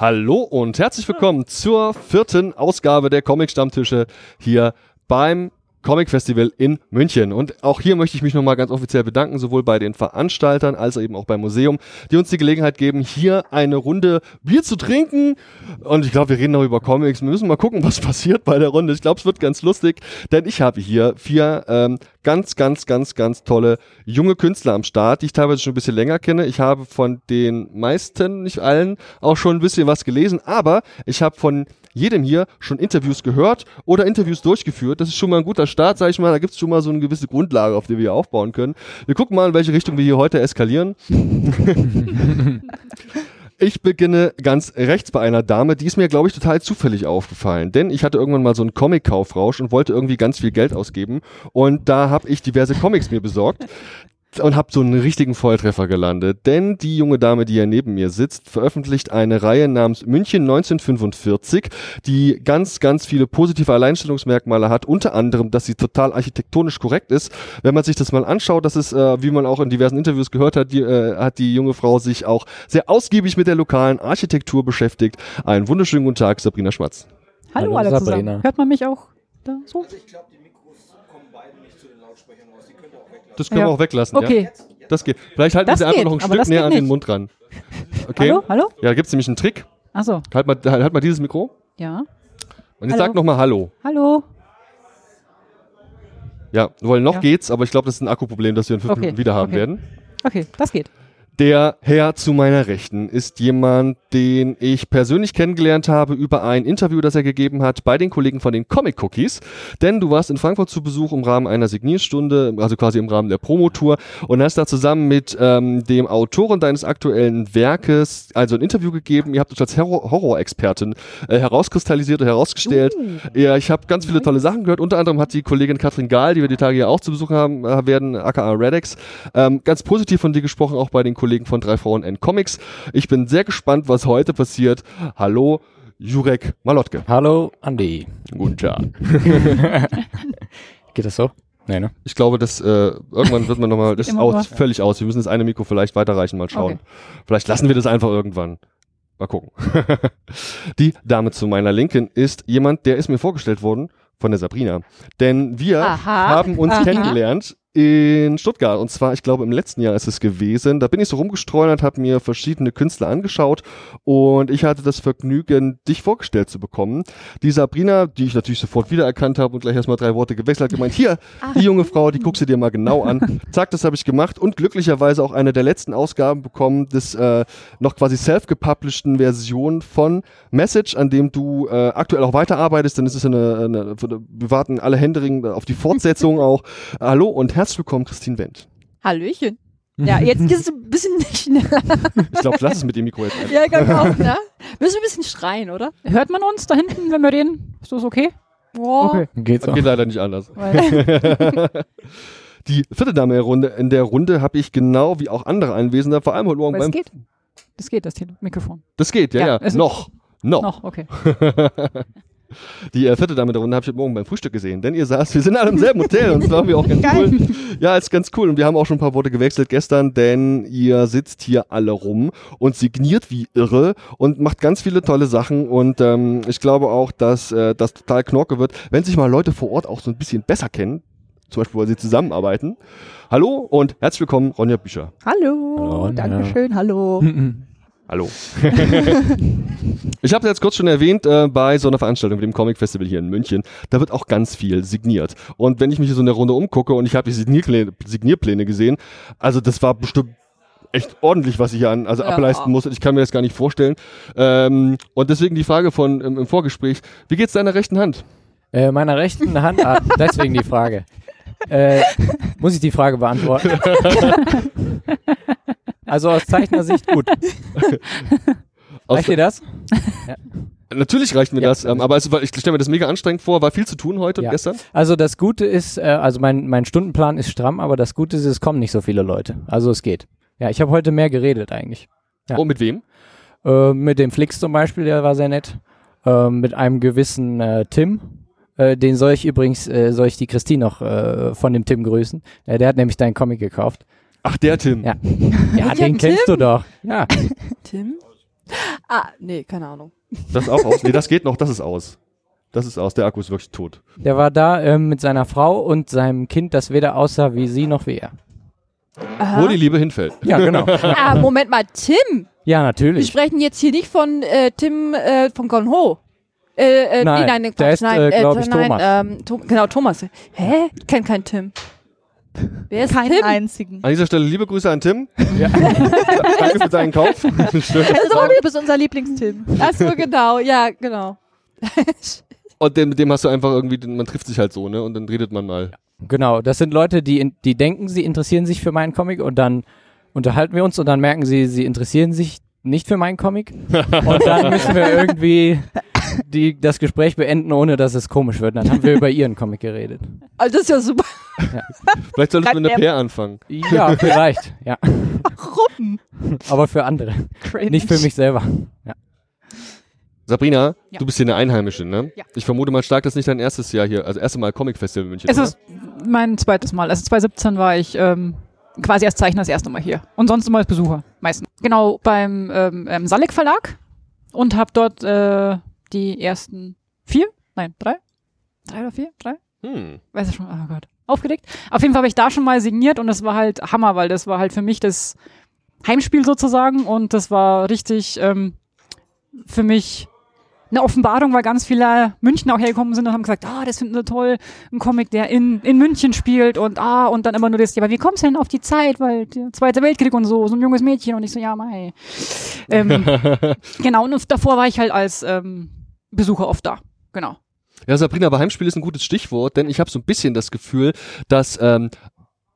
Hallo und herzlich willkommen zur vierten Ausgabe der Comic-Stammtische hier beim Comic Festival in München. Und auch hier möchte ich mich nochmal ganz offiziell bedanken, sowohl bei den Veranstaltern als eben auch beim Museum, die uns die Gelegenheit geben, hier eine Runde Bier zu trinken. Und ich glaube, wir reden noch über Comics. Wir müssen mal gucken, was passiert bei der Runde. Ich glaube, es wird ganz lustig, denn ich habe hier vier ähm, ganz, ganz, ganz, ganz tolle junge Künstler am Start, die ich teilweise schon ein bisschen länger kenne. Ich habe von den meisten, nicht allen, auch schon ein bisschen was gelesen, aber ich habe von jedem hier schon Interviews gehört oder Interviews durchgeführt. Das ist schon mal ein guter Start, sage ich mal. Da gibt es schon mal so eine gewisse Grundlage, auf die wir hier aufbauen können. Wir gucken mal, in welche Richtung wir hier heute eskalieren. Ich beginne ganz rechts bei einer Dame, die ist mir, glaube ich, total zufällig aufgefallen. Denn ich hatte irgendwann mal so einen Comic-Kaufrausch und wollte irgendwie ganz viel Geld ausgeben. Und da habe ich diverse Comics mir besorgt und habe so einen richtigen Volltreffer gelandet. Denn die junge Dame, die hier neben mir sitzt, veröffentlicht eine Reihe namens München 1945, die ganz, ganz viele positive Alleinstellungsmerkmale hat. Unter anderem, dass sie total architektonisch korrekt ist. Wenn man sich das mal anschaut, das ist, äh, wie man auch in diversen Interviews gehört hat, die, äh, hat die junge Frau sich auch sehr ausgiebig mit der lokalen Architektur beschäftigt. Einen wunderschönen guten Tag, Sabrina Schmatz. Hallo, Hallo alle Sabrina. zusammen. Hört man mich auch da so? Also ich glaube, das können ja. wir auch weglassen. Okay. Ja? Das geht. Vielleicht halten das Sie einfach noch ein Stück näher an den Mund ran. Okay. Hallo? Hallo? Ja, da gibt es nämlich einen Trick. Achso. Halt mal, halt, mal dieses Mikro. Ja. Und jetzt sag nochmal Hallo. Hallo. Ja, weil noch ja. geht's, aber ich glaube, das ist ein Akkuproblem, das wir in fünf okay. Minuten wieder haben okay. werden. Okay, das geht. Der Herr zu meiner Rechten ist jemand, den ich persönlich kennengelernt habe über ein Interview, das er gegeben hat bei den Kollegen von den Comic Cookies. Denn du warst in Frankfurt zu Besuch im Rahmen einer Signierstunde, also quasi im Rahmen der Promotour und hast da zusammen mit ähm, dem Autoren deines aktuellen Werkes also ein Interview gegeben. Ihr habt euch als Horror-Expertin äh, herauskristallisiert und herausgestellt. Uh. Ja, ich habe ganz viele tolle Sachen gehört. Unter anderem hat die Kollegin Katrin Gahl, die wir die Tage ja auch zu Besuch haben äh, werden, aka Redex, ähm, ganz positiv von dir gesprochen, auch bei den Kollegen Kollegen von Drei Frauen and Comics. Ich bin sehr gespannt, was heute passiert. Hallo, Jurek Malotke. Hallo, Andi. Guten Tag. Geht das so? Nee, ne? Ich glaube, dass äh, irgendwann wird man nochmal, das ist aus, völlig aus. Wir müssen das eine Mikro vielleicht weiterreichen, mal schauen. Okay. Vielleicht lassen wir das einfach irgendwann. Mal gucken. Die Dame zu meiner Linken ist jemand, der ist mir vorgestellt worden von der Sabrina. Denn wir Aha. haben uns Aha. kennengelernt in Stuttgart. Und zwar, ich glaube, im letzten Jahr ist es gewesen. Da bin ich so rumgestreunert, habe mir verschiedene Künstler angeschaut und ich hatte das Vergnügen, dich vorgestellt zu bekommen. Die Sabrina, die ich natürlich sofort wiedererkannt habe und gleich erstmal drei Worte gewechselt hat, gemeint, hier, Ach. die junge Frau, die guckst du dir mal genau an. Zack, das habe ich gemacht und glücklicherweise auch eine der letzten Ausgaben bekommen des äh, noch quasi self-gepublisheden Version von Message, an dem du äh, aktuell auch weiterarbeitest, denn es ist eine, eine, wir warten alle Händering auf die Fortsetzung auch. Hallo und Herzlich willkommen, Christine Wendt. Hallöchen. Ja, jetzt geht es ein bisschen schneller. Ich glaube, lass es mit dem Mikro jetzt einfach. Ja, ich glaube auch, ne? Müssen wir ein bisschen schreien, oder? Hört man uns da hinten, wenn wir reden? Ist das okay? Boah. Okay. Geht's auch. Geht leider nicht anders. Die vierte Dame in der Runde, in der Runde habe ich genau wie auch andere Anwesende, vor allem heute Morgen beim... Das geht. Das geht, das Mikrofon. Das geht, ja, ja. ja. Noch. Noch. Noch, okay. Die äh, vierte Dame der Runde habe ich heute Morgen beim Frühstück gesehen, denn ihr saßt, wir sind alle im selben Hotel und das war mir auch ganz Geil. cool. Ja, ist ganz cool und wir haben auch schon ein paar Worte gewechselt gestern, denn ihr sitzt hier alle rum und signiert wie irre und macht ganz viele tolle Sachen und ähm, ich glaube auch, dass äh, das total knorke wird, wenn sich mal Leute vor Ort auch so ein bisschen besser kennen, zum Beispiel, weil sie zusammenarbeiten. Hallo und herzlich willkommen, Ronja Bücher. Hallo, hallo danke schön, hallo. Hallo. ich habe es jetzt kurz schon erwähnt, äh, bei so einer Veranstaltung wie dem Comic Festival hier in München, da wird auch ganz viel signiert. Und wenn ich mich hier so in der Runde umgucke und ich habe die Signierpläne, Signierpläne gesehen, also das war bestimmt echt ordentlich, was ich hier an, also ja. ableisten muss. Ich kann mir das gar nicht vorstellen. Ähm, und deswegen die Frage von im, im Vorgespräch: Wie geht's deiner rechten Hand? Äh, meiner rechten Hand, ah, deswegen die Frage. Äh, muss ich die Frage beantworten? Also aus Zeichnersicht gut. Reicht dir das? Ja. Natürlich reicht mir ja. das, ähm, aber es, ich stelle mir das mega anstrengend vor. War viel zu tun heute ja. gestern? Also das Gute ist, äh, also mein, mein Stundenplan ist stramm, aber das Gute ist, es kommen nicht so viele Leute. Also es geht. Ja, ich habe heute mehr geredet eigentlich. Ja. Oh, mit wem? Äh, mit dem Flix zum Beispiel, der war sehr nett. Äh, mit einem gewissen äh, Tim. Äh, den soll ich übrigens, äh, soll ich die Christine noch von dem Tim grüßen. der hat nämlich deinen Comic gekauft. Ach, der Tim. Ja, ja den Tim? kennst du doch. Ja. Tim? Ah, nee, keine Ahnung. Das ist auch aus? Nee, das geht noch, das ist aus. Das ist aus, der Akku ist wirklich tot. Der war da ähm, mit seiner Frau und seinem Kind, das weder aussah wie sie noch wie er. Aha. Wo die Liebe hinfällt. Ja, genau. ah, Moment mal, Tim. Ja, natürlich. Wir sprechen jetzt hier nicht von äh, Tim äh, von Gone Ho. Äh, äh, nein, nee, nein, der ist, nein, äh, glaube ich, nein, Thomas. Ähm, to genau, Thomas. Hä? Ich kenne keinen Tim. Wer ist Keinen Tim? einzigen. An dieser Stelle liebe Grüße an Tim. Ja. Danke für deinen Kauf. Also, du bist unser Lieblings-Tim. Achso, genau. Ja, genau. Und den, mit dem hast du einfach irgendwie, man trifft sich halt so, ne? Und dann redet man mal. Genau, das sind Leute, die, die denken, sie interessieren sich für meinen Comic und dann unterhalten wir uns und dann merken sie, sie interessieren sich nicht für meinen Comic. und dann müssen wir irgendwie die, das Gespräch beenden, ohne dass es komisch wird. Dann haben wir über ihren Comic geredet. Also das ist ja super. Ja. Vielleicht solltest du mit einer Pair anfangen. Ja, vielleicht. Ja. Warum? Aber für andere. Cringe. Nicht für mich selber. Ja. Sabrina, ja. du bist hier eine Einheimische, ne? Ja. Ich vermute mal stark, das ist nicht dein erstes Jahr hier, also erste Mal Comic Festival in München. Es oder? ist mein zweites Mal. Also 2017 war ich ähm, quasi als Zeichner das erste Mal hier. Und sonst immer als Besucher, meistens. Genau, beim ähm, ähm Salek Verlag und habe dort äh, die ersten vier, nein, drei? Drei oder vier? Drei? Hm. Weiß ich schon, oh Gott. Aufgeregt. Auf jeden Fall habe ich da schon mal signiert und das war halt Hammer, weil das war halt für mich das Heimspiel sozusagen und das war richtig ähm, für mich eine Offenbarung, weil ganz viele München auch hergekommen sind und haben gesagt, ah, das finden wir toll, ein Comic, der in, in München spielt und ah, und dann immer nur das, ja, aber wie kommst du denn auf die Zeit, weil der Zweite Weltkrieg und so, so ein junges Mädchen und ich so, ja, mei. Ähm, genau, und davor war ich halt als ähm, Besucher oft da, genau. Ja, Sabrina, aber Heimspiel ist ein gutes Stichwort, denn ich habe so ein bisschen das Gefühl, dass ähm,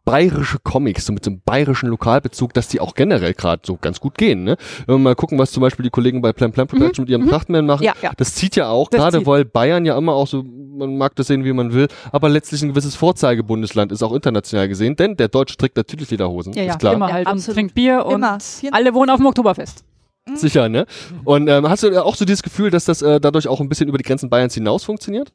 bayerische Comics, so mit so einem bayerischen Lokalbezug, dass die auch generell gerade so ganz gut gehen. Ne? Wenn wir mal gucken, was zum Beispiel die Kollegen bei Plan Plan Production mhm. mit ihrem mhm. Prachtman machen, ja, ja. das zieht ja auch, gerade weil Bayern ja immer auch so, man mag das sehen, wie man will, aber letztlich ein gewisses Vorzeigebundesland ist auch international gesehen, denn der Deutsche trägt natürlich Lederhosen, ja, ja, ist klar. Immer halt und trinkt Bier und immer. alle wohnen auf dem Oktoberfest. Mhm. Sicher, ne? Und ähm, hast du auch so dieses Gefühl, dass das äh, dadurch auch ein bisschen über die Grenzen Bayerns hinaus funktioniert?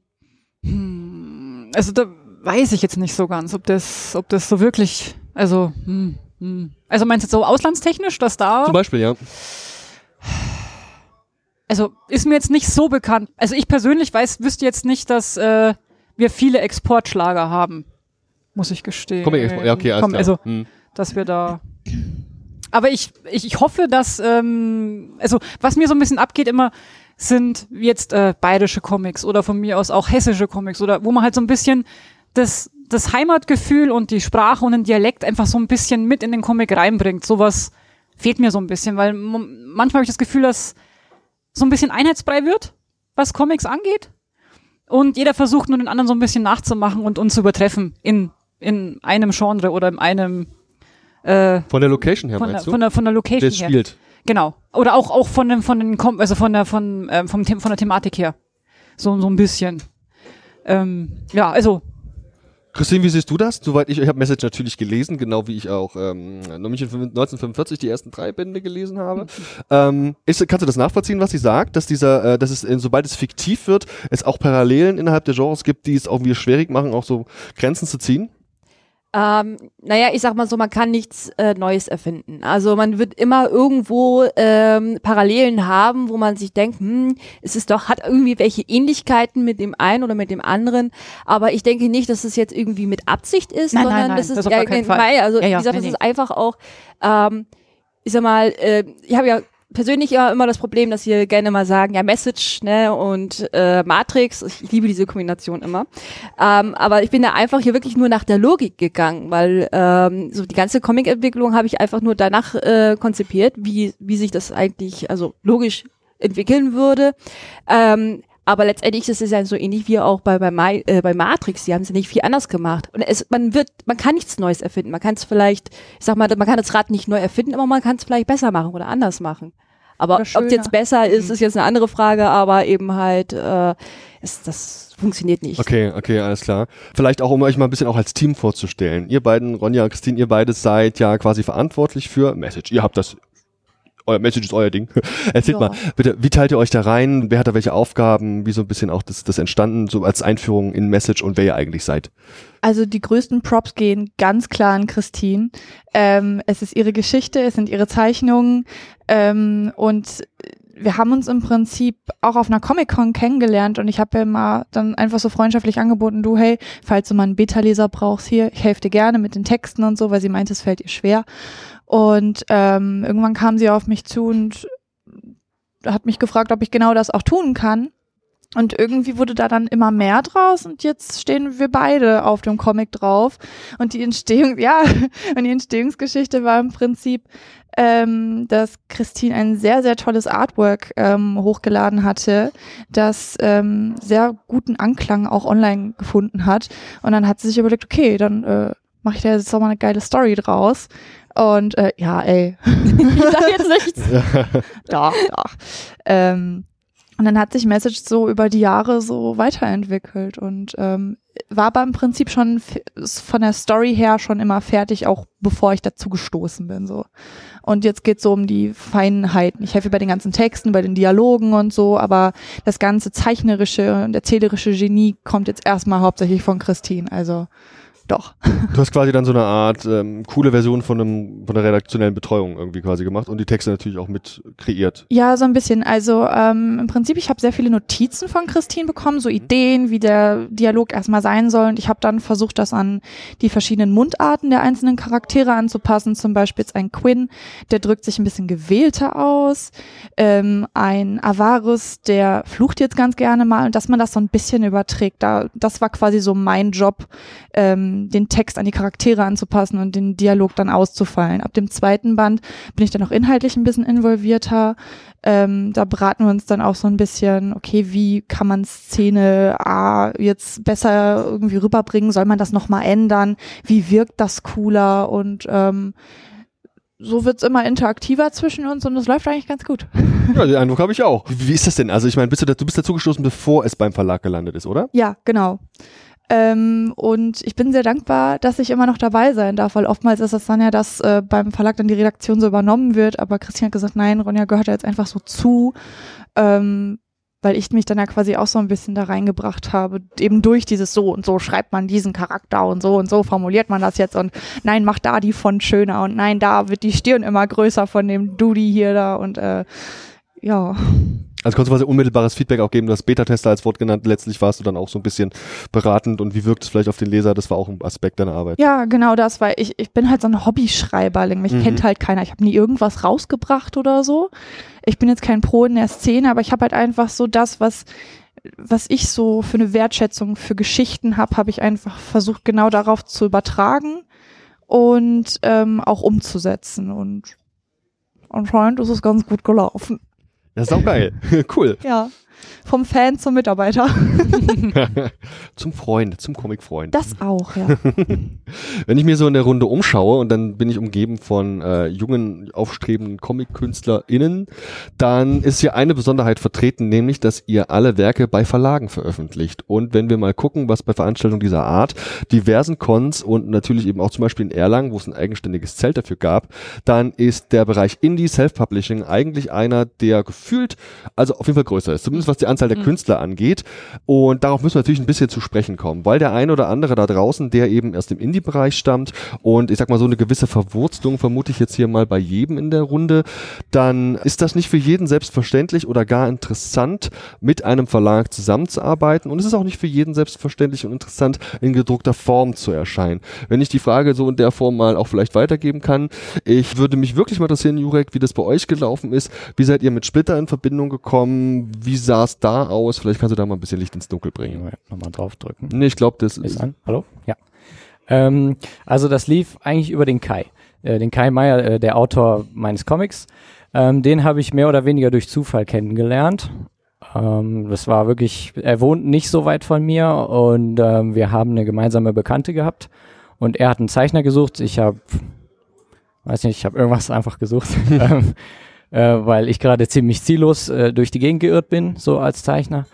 Hm, also da weiß ich jetzt nicht so ganz, ob das, ob das so wirklich also, hm, hm. also meinst du so auslandstechnisch, dass da. Zum Beispiel, ja. Also ist mir jetzt nicht so bekannt. Also ich persönlich weiß, wüsste jetzt nicht, dass äh, wir viele Exportschlager haben. Muss ich gestehen. Komm, ja, okay, alles Komm. Also, hm. dass wir da. Aber ich, ich, ich hoffe, dass, ähm, also was mir so ein bisschen abgeht immer, sind jetzt äh, bayerische Comics oder von mir aus auch hessische Comics oder wo man halt so ein bisschen das das Heimatgefühl und die Sprache und den Dialekt einfach so ein bisschen mit in den Comic reinbringt. Sowas fehlt mir so ein bisschen, weil manchmal habe ich das Gefühl, dass so ein bisschen Einheitsbrei wird, was Comics angeht. Und jeder versucht nur den anderen so ein bisschen nachzumachen und uns zu übertreffen in, in einem Genre oder in einem äh, Von der Location her, von meinst der, du? Von der, von der Location der her. spielt. Genau. Oder auch, auch von dem, von den, also von der, von, äh, vom, von der Thematik her. So, so ein bisschen. Ähm, ja, also Christine, wie siehst du das? Soweit ich, ich habe Message natürlich gelesen, genau wie ich auch ähm, 1945 die ersten drei Bände gelesen habe. ähm, ist, kannst du das nachvollziehen, was sie sagt, dass dieser, äh, dass es, äh, sobald es fiktiv wird, es auch Parallelen innerhalb der Genres gibt, die es auch wieder schwierig machen, auch so Grenzen zu ziehen? Ähm, naja, ich sag mal so, man kann nichts äh, Neues erfinden. Also man wird immer irgendwo ähm, Parallelen haben, wo man sich denkt, hm, es ist doch, hat irgendwie welche Ähnlichkeiten mit dem einen oder mit dem anderen. Aber ich denke nicht, dass es jetzt irgendwie mit Absicht ist, nein, sondern nein, nein, das ist das ja, Fall. also ja, ja, wie gesagt, nee, das ist einfach auch, ähm, ich sag mal, äh, ich habe ja persönlich ja immer das Problem, dass wir gerne mal sagen, ja, Message ne, und äh, Matrix. Ich liebe diese Kombination immer. Ähm, aber ich bin da einfach hier wirklich nur nach der Logik gegangen, weil ähm, so die ganze Comic-Entwicklung habe ich einfach nur danach äh, konzipiert, wie, wie sich das eigentlich also logisch entwickeln würde. Ähm, aber letztendlich ist es ja so ähnlich wie auch bei, bei, My, äh, bei Matrix. Die haben es ja nicht viel anders gemacht. Und es, man wird, man kann nichts Neues erfinden. Man kann es vielleicht, ich sag mal, man kann das Rad nicht neu erfinden, aber man kann es vielleicht besser machen oder anders machen. Aber ob es jetzt besser ist, mhm. ist jetzt eine andere Frage, aber eben halt, äh, ist, das funktioniert nicht. Okay, okay, alles klar. Vielleicht auch, um euch mal ein bisschen auch als Team vorzustellen. Ihr beiden, Ronja und Christine, ihr beide seid ja quasi verantwortlich für Message. Ihr habt das euer Message ist euer Ding. Erzählt ja. mal, bitte, wie teilt ihr euch da rein? Wer hat da welche Aufgaben? Wie so ein bisschen auch das, das entstanden, so als Einführung in Message und wer ihr eigentlich seid? Also die größten Props gehen ganz klar an Christine. Ähm, es ist ihre Geschichte, es sind ihre Zeichnungen ähm, und wir haben uns im Prinzip auch auf einer Comic-Con kennengelernt und ich habe ja mal dann einfach so freundschaftlich angeboten, du, hey, falls du mal einen Beta-Leser brauchst hier, ich helfe dir gerne mit den Texten und so, weil sie meinte, es fällt ihr schwer. Und ähm, irgendwann kam sie auf mich zu und hat mich gefragt, ob ich genau das auch tun kann. Und irgendwie wurde da dann immer mehr draus und jetzt stehen wir beide auf dem Comic drauf. Und die Entstehung, ja, und die Entstehungsgeschichte war im Prinzip, ähm, dass Christine ein sehr, sehr tolles Artwork ähm, hochgeladen hatte, das ähm, sehr guten Anklang auch online gefunden hat. Und dann hat sie sich überlegt, okay, dann äh, mache ich da jetzt doch mal eine geile Story draus. Und äh, ja, ey, ich sag jetzt nichts. doch, doch. Ähm, und dann hat sich Message so über die Jahre so weiterentwickelt und ähm, war aber im Prinzip schon von der Story her schon immer fertig, auch bevor ich dazu gestoßen bin. so. Und jetzt geht's so um die Feinheiten. Ich helfe bei den ganzen Texten, bei den Dialogen und so, aber das ganze zeichnerische und erzählerische Genie kommt jetzt erstmal hauptsächlich von Christine. Also doch. Du hast quasi dann so eine Art ähm, coole Version von, einem, von der redaktionellen Betreuung irgendwie quasi gemacht und die Texte natürlich auch mit kreiert. Ja, so ein bisschen. Also ähm, im Prinzip, ich habe sehr viele Notizen von Christine bekommen, so Ideen, wie der Dialog erstmal sein soll. Und ich habe dann versucht, das an die verschiedenen Mundarten der einzelnen Charaktere anzupassen. Zum Beispiel jetzt ein Quinn, der drückt sich ein bisschen gewählter aus. Ähm, ein Avarus, der flucht jetzt ganz gerne mal. Und dass man das so ein bisschen überträgt. Da, das war quasi so mein Job. Ähm, den Text an die Charaktere anzupassen und den Dialog dann auszufallen. Ab dem zweiten Band bin ich dann auch inhaltlich ein bisschen involvierter. Ähm, da beraten wir uns dann auch so ein bisschen, okay, wie kann man Szene A jetzt besser irgendwie rüberbringen? Soll man das nochmal ändern? Wie wirkt das cooler? Und ähm, so wird's immer interaktiver zwischen uns und es läuft eigentlich ganz gut. Ja, den Eindruck habe ich auch. Wie, wie, ist das denn? Also ich meine, bist du, du bist dazu gestoßen, bevor es beim Verlag gelandet ist, oder? Ja, genau. Ähm, und ich bin sehr dankbar, dass ich immer noch dabei sein darf, weil oftmals ist es dann ja, dass äh, beim Verlag dann die Redaktion so übernommen wird. Aber Christian hat gesagt, nein, Ronja gehört ja jetzt einfach so zu, ähm, weil ich mich dann ja quasi auch so ein bisschen da reingebracht habe, eben durch dieses so und so schreibt man diesen Charakter und so und so formuliert man das jetzt und nein, macht da die Font schöner und nein, da wird die Stirn immer größer von dem Dudi hier da und äh, ja. Also konntest du quasi unmittelbares Feedback auch geben, du hast Beta-Tester als Wort genannt, letztlich warst du dann auch so ein bisschen beratend und wie wirkt es vielleicht auf den Leser, das war auch ein Aspekt deiner Arbeit. Ja, genau das, weil ich, ich bin halt so ein Hobbyschreiberling, mich mhm. kennt halt keiner, ich habe nie irgendwas rausgebracht oder so. Ich bin jetzt kein Pro in der Szene, aber ich habe halt einfach so das, was was ich so für eine Wertschätzung für Geschichten habe, habe ich einfach versucht, genau darauf zu übertragen und ähm, auch umzusetzen. Und anscheinend ist es ganz gut gelaufen. Das ist auch geil. cool. Ja. Vom Fan zum Mitarbeiter. zum Freund, zum Comic-Freund. Das auch, ja. Wenn ich mir so in der Runde umschaue und dann bin ich umgeben von äh, jungen, aufstrebenden Comic-KünstlerInnen, dann ist hier eine Besonderheit vertreten, nämlich, dass ihr alle Werke bei Verlagen veröffentlicht. Und wenn wir mal gucken, was bei Veranstaltungen dieser Art, diversen Cons und natürlich eben auch zum Beispiel in Erlangen, wo es ein eigenständiges Zelt dafür gab, dann ist der Bereich Indie Self-Publishing eigentlich einer, der gefühlt, also auf jeden Fall größer ist. Zumindest was die Anzahl der mhm. Künstler angeht. Und darauf müssen wir natürlich ein bisschen zu sprechen kommen, weil der eine oder andere da draußen, der eben erst im Indie-Bereich stammt und ich sag mal so eine gewisse Verwurzlung vermute ich jetzt hier mal bei jedem in der Runde, dann ist das nicht für jeden selbstverständlich oder gar interessant, mit einem Verlag zusammenzuarbeiten. Und es ist auch nicht für jeden selbstverständlich und interessant, in gedruckter Form zu erscheinen. Wenn ich die Frage so in der Form mal auch vielleicht weitergeben kann, ich würde mich wirklich mal interessieren, Jurek, wie das bei euch gelaufen ist. Wie seid ihr mit Splitter in Verbindung gekommen? Wie sah sah es da aus? Vielleicht kannst du da mal ein bisschen Licht ins Dunkel bringen. Nochmal draufdrücken. Nee, ich glaube, das ist. Ist an. Hallo? Ja. Ähm, also das lief eigentlich über den Kai. Äh, den Kai Meier, äh, der Autor meines Comics. Ähm, den habe ich mehr oder weniger durch Zufall kennengelernt. Ähm, das war wirklich, er wohnt nicht so weit von mir und ähm, wir haben eine gemeinsame Bekannte gehabt und er hat einen Zeichner gesucht. Ich habe, weiß nicht, ich habe irgendwas einfach gesucht. Äh, weil ich gerade ziemlich ziellos äh, durch die Gegend geirrt bin, so als Zeichner.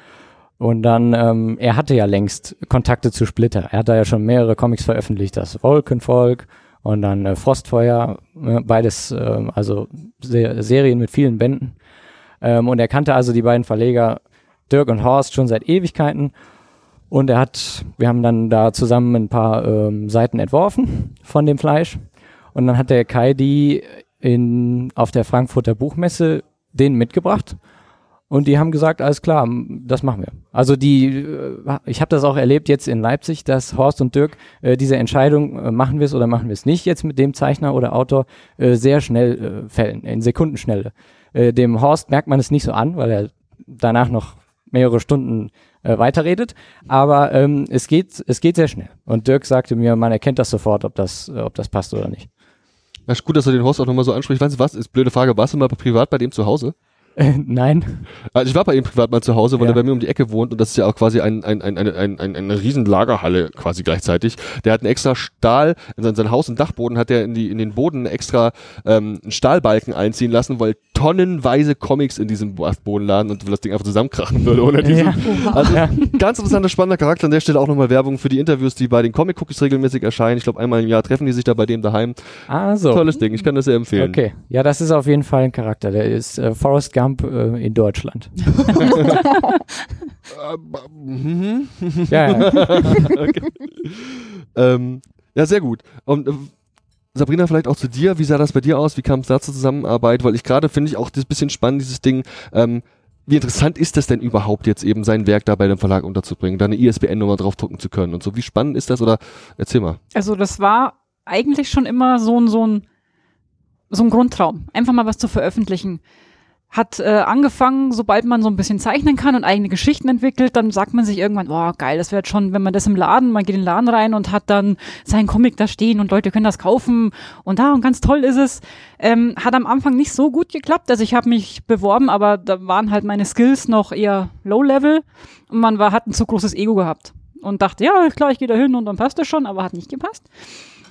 Und dann, ähm, er hatte ja längst Kontakte zu Splitter. Er hat da ja schon mehrere Comics veröffentlicht, das Wolkenvolk und dann äh, Frostfeuer, äh, beides, äh, also Se Serien mit vielen Bänden. Ähm, und er kannte also die beiden Verleger Dirk und Horst schon seit Ewigkeiten. Und er hat, wir haben dann da zusammen ein paar ähm, Seiten entworfen von dem Fleisch. Und dann hat der Kai die in, auf der Frankfurter Buchmesse den mitgebracht Und die haben gesagt, alles klar, das machen wir. Also die, äh, ich habe das auch erlebt jetzt in Leipzig, dass Horst und Dirk äh, diese Entscheidung, äh, machen wir es oder machen wir es nicht jetzt mit dem Zeichner oder Autor, äh, sehr schnell äh, fällen, in Sekundenschnelle. Äh, dem Horst merkt man es nicht so an, weil er danach noch mehrere Stunden äh, weiterredet. Aber ähm, es geht, es geht sehr schnell. Und Dirk sagte mir, man erkennt das sofort, ob das, äh, ob das passt oder nicht. Na gut, dass du den Horst auch nochmal so ansprichst. Weißt du was? Ist blöde Frage. Warst du mal privat bei dem zu Hause? Äh, nein. Also ich war bei ihm privat mal zu Hause, weil ja. er bei mir um die Ecke wohnt und das ist ja auch quasi ein, ein, ein, eine, ein, ein, eine riesen Lagerhalle quasi gleichzeitig. Der hat einen extra Stahl, in sein, sein Haus und Dachboden hat er in, die, in den Boden extra ähm, einen Stahlbalken einziehen lassen, weil tonnenweise Comics in diesem Boden laden und das Ding einfach zusammenkrachen würde ohne diesen. Ja. Also ja. ganz interessanter, spannender Charakter. An der Stelle auch nochmal Werbung für die Interviews, die bei den Comic Cookies regelmäßig erscheinen. Ich glaube, einmal im Jahr treffen die sich da bei dem daheim. Ah, so. Tolles Ding, ich kann das sehr empfehlen. Okay, ja, das ist auf jeden Fall ein Charakter. Der ist äh, Forrest Gump äh, in Deutschland. ja, ja. okay. ähm, ja, sehr gut. Und äh, Sabrina, vielleicht auch zu dir. Wie sah das bei dir aus? Wie kam es da zur Zusammenarbeit? Weil ich gerade finde ich auch das bisschen spannend, dieses Ding. Ähm, wie interessant ist das denn überhaupt jetzt eben sein Werk da bei dem Verlag unterzubringen, da eine ISBN-Nummer draufdrucken zu können und so? Wie spannend ist das oder erzähl mal. Also das war eigentlich schon immer so ein, so ein, so ein Grundtraum, einfach mal was zu veröffentlichen hat äh, angefangen, sobald man so ein bisschen zeichnen kann und eigene Geschichten entwickelt, dann sagt man sich irgendwann, boah, geil, das wäre schon, wenn man das im Laden, man geht in den Laden rein und hat dann seinen Comic da stehen und Leute können das kaufen und da und ganz toll ist es. Ähm, hat am Anfang nicht so gut geklappt, also ich habe mich beworben, aber da waren halt meine Skills noch eher Low-Level und man war, hat ein zu großes Ego gehabt und dachte, ja, klar, ich gehe da hin und dann passt das schon, aber hat nicht gepasst.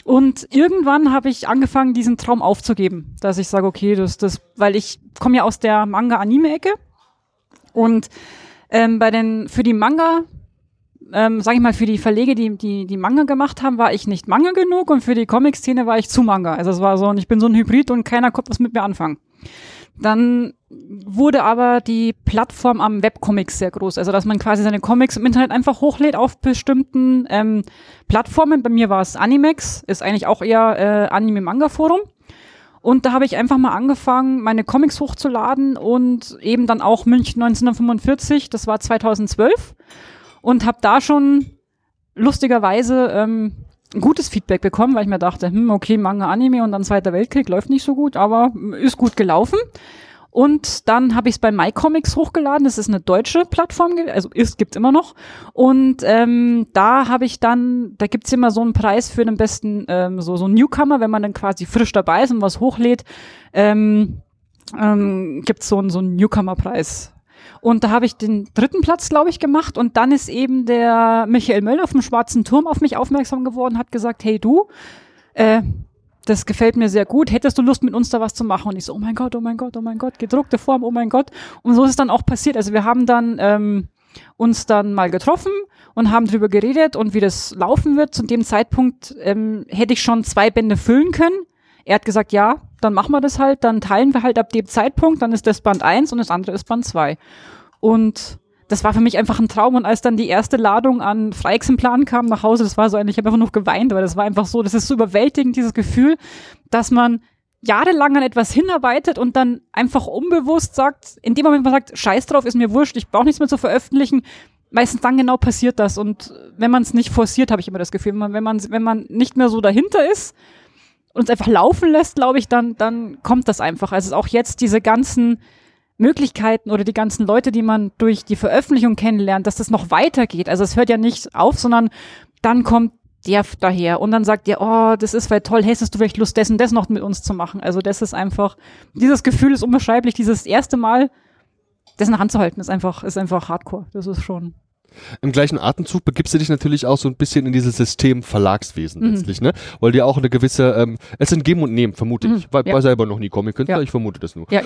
Und irgendwann habe ich angefangen, diesen Traum aufzugeben, dass ich sage, okay, das, das, weil ich komme ja aus der Manga-Anime-Ecke und ähm, bei den für die Manga, ähm, sage ich mal, für die Verlege, die, die die Manga gemacht haben, war ich nicht Manga genug und für die Comic-Szene war ich zu Manga. Also es war so, und ich bin so ein Hybrid und keiner konnte was mit mir anfangen. Dann wurde aber die Plattform am Webcomics sehr groß. Also, dass man quasi seine Comics im Internet einfach hochlädt auf bestimmten ähm, Plattformen. Bei mir war es Animex, ist eigentlich auch eher äh, Anime-Manga-Forum. Und da habe ich einfach mal angefangen, meine Comics hochzuladen und eben dann auch München 1945, das war 2012. Und habe da schon lustigerweise ähm, gutes Feedback bekommen, weil ich mir dachte, hm, okay, Manga Anime und dann Zweiter Weltkrieg läuft nicht so gut, aber ist gut gelaufen. Und dann habe ich es bei MyComics hochgeladen. Das ist eine deutsche Plattform, also ist, gibt's immer noch. Und ähm, da habe ich dann, da gibt's immer so einen Preis für den besten, ähm, so, so Newcomer, wenn man dann quasi frisch dabei ist und was hochlädt, ähm, ähm, gibt's so, einen so einen Newcomer-Preis. Und da habe ich den dritten Platz, glaube ich, gemacht. Und dann ist eben der Michael Möller vom Schwarzen Turm auf mich aufmerksam geworden, hat gesagt, hey du, äh, das gefällt mir sehr gut. Hättest du Lust, mit uns da was zu machen? Und ich so, oh mein Gott, oh mein Gott, oh mein Gott, gedruckte Form, oh mein Gott. Und so ist es dann auch passiert. Also wir haben dann ähm, uns dann mal getroffen und haben drüber geredet und wie das laufen wird. Zu dem Zeitpunkt ähm, hätte ich schon zwei Bände füllen können. Er hat gesagt, ja, dann machen wir das halt, dann teilen wir halt ab dem Zeitpunkt, dann ist das Band 1 und das andere ist Band 2. Und das war für mich einfach ein Traum. Und als dann die erste Ladung an Freiexemplaren kam nach Hause, das war so eigentlich, ich habe einfach nur geweint, weil das war einfach so, das ist so überwältigend, dieses Gefühl, dass man jahrelang an etwas hinarbeitet und dann einfach unbewusst sagt, in dem Moment, man sagt, scheiß drauf, ist mir wurscht, ich brauche nichts mehr zu veröffentlichen, meistens dann genau passiert das. Und wenn man es nicht forciert, habe ich immer das Gefühl, wenn man, wenn man nicht mehr so dahinter ist und es einfach laufen lässt, glaube ich, dann, dann kommt das einfach. Also auch jetzt diese ganzen Möglichkeiten oder die ganzen Leute, die man durch die Veröffentlichung kennenlernt, dass das noch weitergeht. Also es hört ja nicht auf, sondern dann kommt der daher und dann sagt der, oh, das ist vielleicht toll, hättest du vielleicht Lust, und das noch mit uns zu machen. Also das ist einfach, dieses Gefühl ist unbeschreiblich, dieses erste Mal, das in der Hand zu halten, ist einfach, ist einfach hardcore. Das ist schon. Im gleichen Atemzug begibst du dich natürlich auch so ein bisschen in dieses System Verlagswesen mhm. letztlich, ne? Weil dir auch eine gewisse, ähm, es sind Geben und Nehmen, vermute mhm. ich. War, ja. war selber noch nie Comic-Künstler, ja. ich vermute das nur. Ja,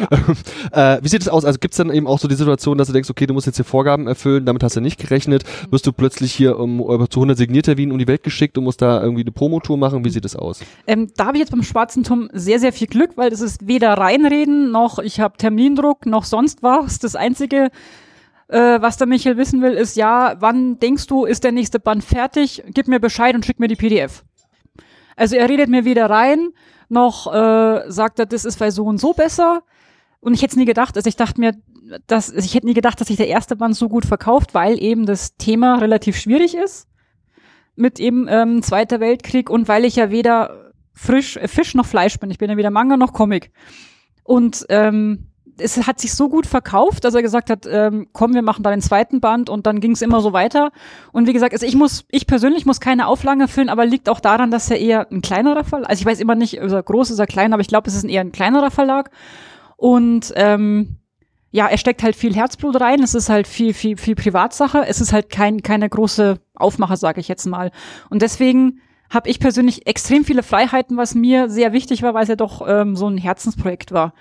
äh, wie sieht es aus? Also gibt es dann eben auch so die Situation, dass du denkst, okay, du musst jetzt hier Vorgaben erfüllen, damit hast du nicht gerechnet, mhm. wirst du plötzlich hier um, zu 100 Signierterminen um die Welt geschickt und musst da irgendwie eine Promotour machen, wie sieht es aus? Ähm, da habe ich jetzt beim Schwarzen Turm sehr, sehr viel Glück, weil das ist weder reinreden, noch ich habe Termindruck, noch sonst was. Das Einzige, äh, was der Michael wissen will, ist ja, wann denkst du, ist der nächste Band fertig? Gib mir Bescheid und schick mir die PDF. Also er redet mir weder rein, noch äh, sagt er, das ist bei so und so besser. Und ich hätte es nie gedacht, also ich dachte mir, dass, also ich hätte nie gedacht, dass sich der erste Band so gut verkauft, weil eben das Thema relativ schwierig ist. Mit eben ähm, Zweiter Weltkrieg und weil ich ja weder frisch, äh, Fisch noch Fleisch bin. Ich bin ja weder Manga noch Comic. Und ähm, es hat sich so gut verkauft, dass er gesagt hat, ähm, komm, wir machen da den zweiten Band und dann ging es immer so weiter. Und wie gesagt, also ich muss, ich persönlich muss keine Auflage erfüllen, aber liegt auch daran, dass er eher ein kleinerer Verlag, also ich weiß immer nicht, ist er groß, ist er klein, aber ich glaube, es ist eher ein kleinerer Verlag. Und ähm, ja, er steckt halt viel Herzblut rein, es ist halt viel, viel, viel Privatsache, es ist halt kein, keine große Aufmacher, sage ich jetzt mal. Und deswegen habe ich persönlich extrem viele Freiheiten, was mir sehr wichtig war, weil es ja doch ähm, so ein Herzensprojekt war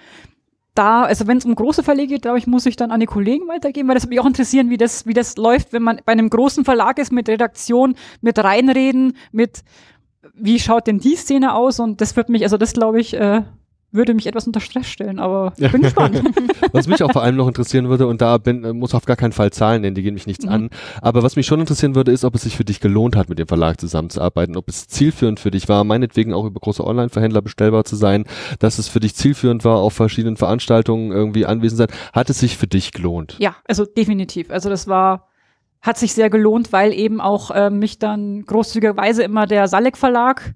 da, also wenn es um große Verlage geht, glaube ich, muss ich dann an die Kollegen weitergeben, weil das würde mich auch interessieren, wie das, wie das läuft, wenn man bei einem großen Verlag ist mit Redaktion, mit Reinreden, mit wie schaut denn die Szene aus? Und das wird mich, also das glaube ich, äh, würde mich etwas unter Stress stellen, aber ich bin gespannt. was mich auch vor allem noch interessieren würde, und da bin, muss auf gar keinen Fall Zahlen nennen, die gehen mich nichts mhm. an, aber was mich schon interessieren würde, ist, ob es sich für dich gelohnt hat, mit dem Verlag zusammenzuarbeiten, ob es zielführend für dich war, meinetwegen auch über große Online-Verhändler bestellbar zu sein, dass es für dich zielführend war, auf verschiedenen Veranstaltungen irgendwie anwesend sein. Hat es sich für dich gelohnt? Ja, also definitiv. Also das war, hat sich sehr gelohnt, weil eben auch äh, mich dann großzügigerweise immer der Salek Verlag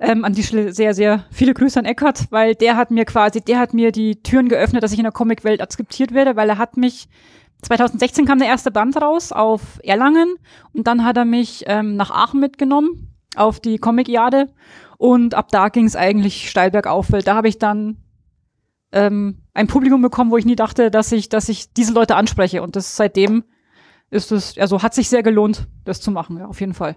ähm, an die Stelle sehr, sehr viele Grüße an Eckart, weil der hat mir quasi, der hat mir die Türen geöffnet, dass ich in der Comicwelt akzeptiert werde, weil er hat mich 2016 kam der erste Band raus auf Erlangen und dann hat er mich ähm, nach Aachen mitgenommen auf die Comic-Jade und ab da ging es eigentlich steil bergauf, weil da habe ich dann ähm, ein Publikum bekommen, wo ich nie dachte, dass ich, dass ich diese Leute anspreche und das seitdem ist es, also hat sich sehr gelohnt, das zu machen, ja, auf jeden Fall.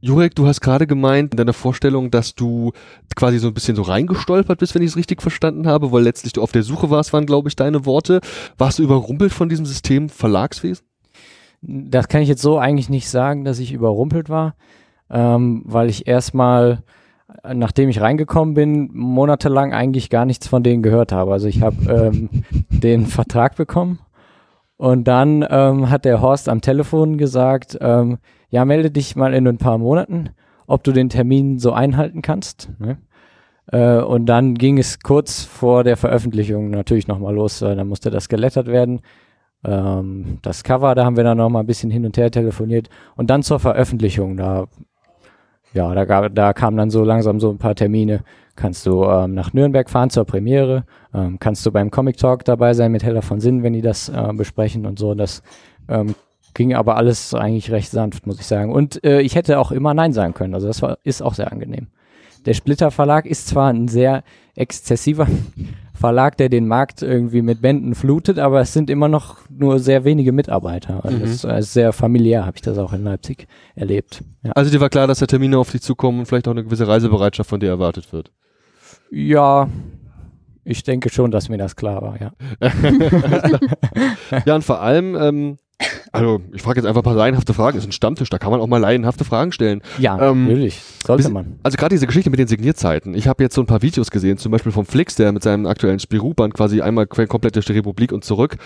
Jurek, du hast gerade gemeint in deiner Vorstellung, dass du quasi so ein bisschen so reingestolpert bist, wenn ich es richtig verstanden habe, weil letztlich du auf der Suche warst, waren, glaube ich, deine Worte. Warst du überrumpelt von diesem System Verlagswesen? Das kann ich jetzt so eigentlich nicht sagen, dass ich überrumpelt war, ähm, weil ich erstmal, nachdem ich reingekommen bin, monatelang eigentlich gar nichts von denen gehört habe. Also ich habe ähm, den Vertrag bekommen und dann ähm, hat der Horst am Telefon gesagt, ähm, ja, melde dich mal in ein paar Monaten, ob du den Termin so einhalten kannst. Ne? Äh, und dann ging es kurz vor der Veröffentlichung natürlich nochmal los. Äh, dann musste das gelettert werden. Ähm, das Cover, da haben wir dann nochmal ein bisschen hin und her telefoniert. Und dann zur Veröffentlichung, da, ja, da, da kamen dann so langsam so ein paar Termine. Kannst du ähm, nach Nürnberg fahren zur Premiere? Ähm, kannst du beim Comic Talk dabei sein mit Heller von Sinn, wenn die das äh, besprechen und so. Das ähm, ging aber alles eigentlich recht sanft, muss ich sagen. Und äh, ich hätte auch immer Nein sagen können. Also das war, ist auch sehr angenehm. Der Splitter Verlag ist zwar ein sehr exzessiver Verlag, der den Markt irgendwie mit Bänden flutet, aber es sind immer noch nur sehr wenige Mitarbeiter. Also mhm. Das ist sehr familiär, habe ich das auch in Leipzig erlebt. Ja. Also dir war klar, dass da Termine auf dich zukommen und vielleicht auch eine gewisse Reisebereitschaft von dir erwartet wird. Ja, ich denke schon, dass mir das klar war, ja. ja, und vor allem, ähm, also ich frage jetzt einfach ein paar laienhafte Fragen. Das ist ein Stammtisch, da kann man auch mal laienhafte Fragen stellen. Ja, ähm, natürlich. Sollte man. Also gerade diese Geschichte mit den Signierzeiten. Ich habe jetzt so ein paar Videos gesehen, zum Beispiel vom Flix, der mit seinem aktuellen Spirou-Band quasi einmal komplett durch die Republik und zurück.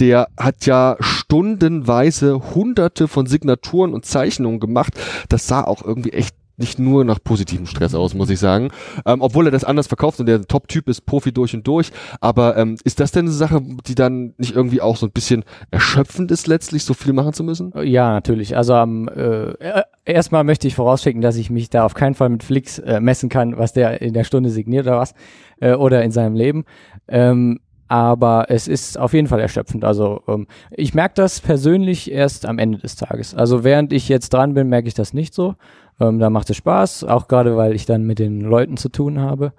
Der hat ja stundenweise hunderte von Signaturen und Zeichnungen gemacht. Das sah auch irgendwie echt nicht nur nach positivem Stress aus, muss ich sagen. Ähm, obwohl er das anders verkauft und der Top-Typ ist Profi durch und durch. Aber ähm, ist das denn eine Sache, die dann nicht irgendwie auch so ein bisschen erschöpfend ist, letztlich so viel machen zu müssen? Ja, natürlich. Also ähm, äh, erstmal möchte ich vorausschicken, dass ich mich da auf keinen Fall mit Flix äh, messen kann, was der in der Stunde signiert oder was. Äh, oder in seinem Leben. Ähm, aber es ist auf jeden Fall erschöpfend. Also ähm, ich merke das persönlich erst am Ende des Tages. Also während ich jetzt dran bin, merke ich das nicht so. Ähm, da macht es Spaß, auch gerade weil ich dann mit den Leuten zu tun habe.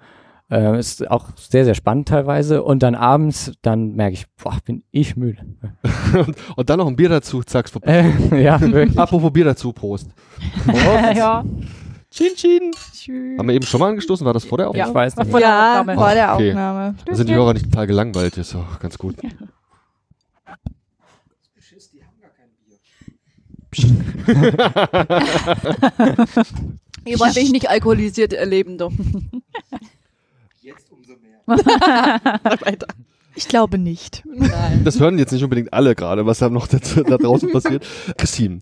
Äh, ist auch sehr, sehr spannend teilweise. Und dann abends, dann merke ich, boah, bin ich müde. und dann noch ein Bier dazu, zack's vorbei. Äh, ja, wirklich. Apropos Bier dazu, Prost. Prost. ja. Chin, chin. Tschüss. Haben wir eben schon mal angestoßen? War das vor der Aufnahme? Ja, ich weiß nicht. Vor der Aufnahme. vor der Aufnahme. Da sind die Hörer nicht total gelangweilt. Ist auch ganz gut. Ja. Ihr wollt mich nicht alkoholisiert erleben, doch. Jetzt umso mehr. Weiter. Ich glaube nicht. Nein. Das hören jetzt nicht unbedingt alle gerade, was da noch da, da draußen passiert. Christine.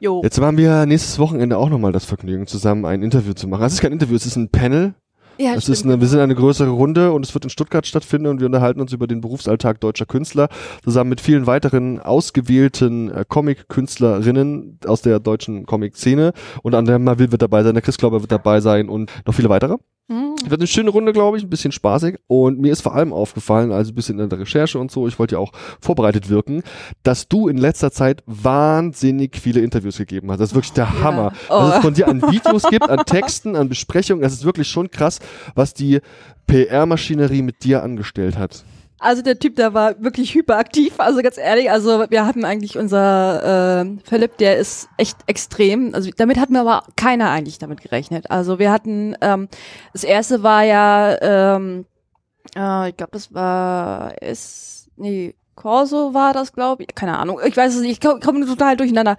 Jo. Jetzt haben wir nächstes Wochenende auch nochmal das Vergnügen, zusammen ein Interview zu machen. Also es ist kein Interview, es ist ein Panel Ja, das ist eine, wir sind eine größere Runde und es wird in Stuttgart stattfinden und wir unterhalten uns über den Berufsalltag deutscher Künstler zusammen mit vielen weiteren ausgewählten äh, Comic-Künstlerinnen aus der deutschen Comic-Szene. Und an der Mal wird dabei sein, der Chris Glauber wird dabei sein und noch viele weitere. Mhm. Wird eine schöne Runde, glaube ich, ein bisschen spaßig. Und mir ist vor allem aufgefallen, also ein bisschen in der Recherche und so, ich wollte ja auch vorbereitet wirken, dass du in letzter Zeit wahnsinnig viele Interviews gegeben hast. Das ist wirklich der ja. Hammer. Oh. Was es von dir an Videos gibt, an Texten, an Besprechungen. Das ist wirklich schon krass, was die PR-Maschinerie mit dir angestellt hat. Also der Typ, der war wirklich hyperaktiv, also ganz ehrlich, also wir hatten eigentlich unser äh, Philipp, der ist echt extrem, also damit hatten wir aber keiner eigentlich damit gerechnet. Also wir hatten, ähm, das erste war ja, ähm, äh, ich glaube, das war es, nee, Corso war das, glaube ich, keine Ahnung, ich weiß es nicht, ich komme komm total durcheinander.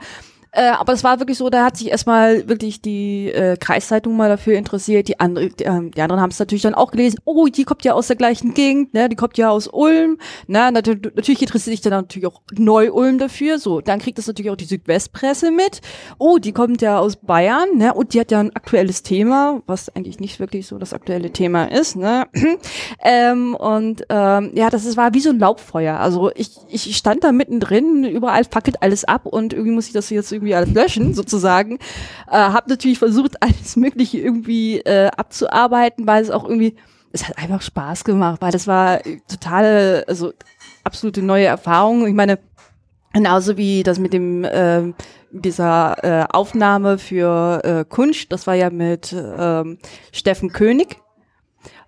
Äh, aber es war wirklich so, da hat sich erstmal wirklich die äh, Kreiszeitung mal dafür interessiert. Die, andere, die, äh, die anderen haben es natürlich dann auch gelesen. Oh, die kommt ja aus der gleichen Gegend, ne? Die kommt ja aus Ulm. Ne? Natürlich, natürlich interessiert sich dann natürlich auch Neu-Ulm dafür. So, dann kriegt das natürlich auch die Südwestpresse mit. Oh, die kommt ja aus Bayern, ne? Und die hat ja ein aktuelles Thema, was eigentlich nicht wirklich so das aktuelle Thema ist, ne? ähm, und ähm, ja, das ist, war wie so ein Laubfeuer. Also ich, ich stand da mittendrin, überall fackelt alles ab und irgendwie muss ich das jetzt irgendwie alles löschen, sozusagen. Äh, habe natürlich versucht, alles Mögliche irgendwie äh, abzuarbeiten, weil es auch irgendwie, es hat einfach Spaß gemacht, weil das war totale, also absolute neue Erfahrung. Ich meine, genauso wie das mit dem äh, dieser äh, Aufnahme für äh, Kunst, das war ja mit ähm, Steffen König,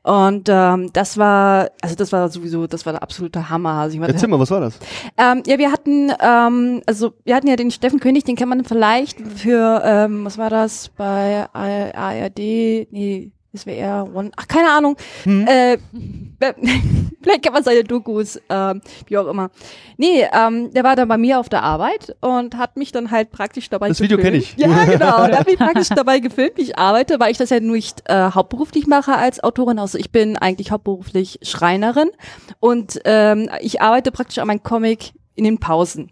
und ähm, das war, also das war sowieso, das war der absolute Hammer. Also ich meine, Erzähl mal, was war das? Ähm, ja, wir hatten, ähm, also wir hatten ja den Steffen König, den kennt man vielleicht für, ähm, was war das bei ARD, nee, SWR One, ach, keine Ahnung. Hm. Äh, vielleicht kennt man seine Dokus, äh, wie auch immer. Nee, ähm, der war dann bei mir auf der Arbeit und hat mich dann halt praktisch dabei das gefilmt. Das Video kenne ich. Ja, genau. Der hat mich praktisch dabei gefilmt, wie ich arbeite, weil ich das ja nicht äh, hauptberuflich mache als Autorin. Also ich bin eigentlich hauptberuflich Schreinerin und ähm, ich arbeite praktisch an meinem Comic in den Pausen.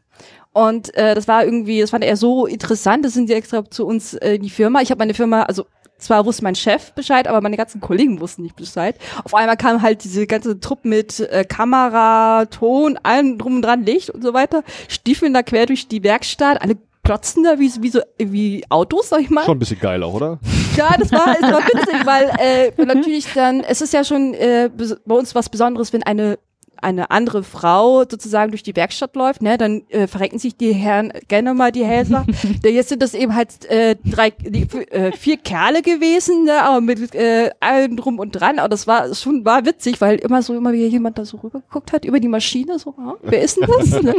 Und äh, das war irgendwie, das fand er so interessant, das sind die extra zu uns äh, in die Firma. Ich habe meine Firma, also zwar wusste mein Chef Bescheid, aber meine ganzen Kollegen wussten nicht Bescheid. Auf einmal kam halt diese ganze Truppe mit äh, Kamera, Ton, allem drum und dran, Licht und so weiter, stiefeln da quer durch die Werkstatt, alle klotzen da wie, wie so wie Autos, sag ich mal. Schon ein bisschen geil auch, oder? Ja, das war, das war witzig, weil äh, natürlich dann, es ist ja schon äh, bei uns was Besonderes, wenn eine eine andere Frau sozusagen durch die Werkstatt läuft, ne, dann äh, verrecken sich die Herren gerne mal die Hälse. Jetzt sind das eben halt äh, drei, die, äh, vier Kerle gewesen, ne, aber mit äh, allem drum und dran. Aber das war schon war witzig, weil immer so immer wieder jemand da so rübergeguckt hat über die Maschine, so, ah, wer ist denn das? Ne?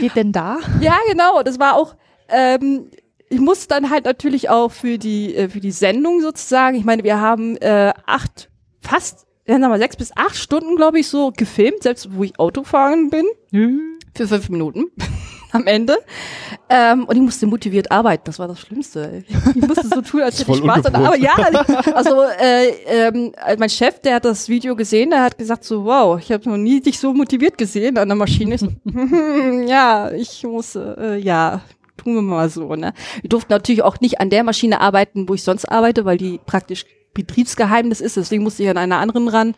Geht denn da? Ja, genau. Das war auch. Ähm, ich muss dann halt natürlich auch für die äh, für die Sendung sozusagen. Ich meine, wir haben äh, acht fast ja, sag mal, sechs bis acht Stunden, glaube ich, so gefilmt, selbst wo ich Autofahren bin. Mhm. Für fünf Minuten am Ende. Ähm, und ich musste motiviert arbeiten, das war das Schlimmste. Ich musste so tun, als hätte ich Spaß an Arbeit. Ja, also äh, ähm, mein Chef, der hat das Video gesehen, der hat gesagt so, wow, ich habe noch nie dich so motiviert gesehen an der Maschine. So, ja, ich muss, äh, ja, tun wir mal so. Ne? Wir durften natürlich auch nicht an der Maschine arbeiten, wo ich sonst arbeite, weil die praktisch Betriebsgeheimnis ist. Deswegen musste ich an einer anderen ran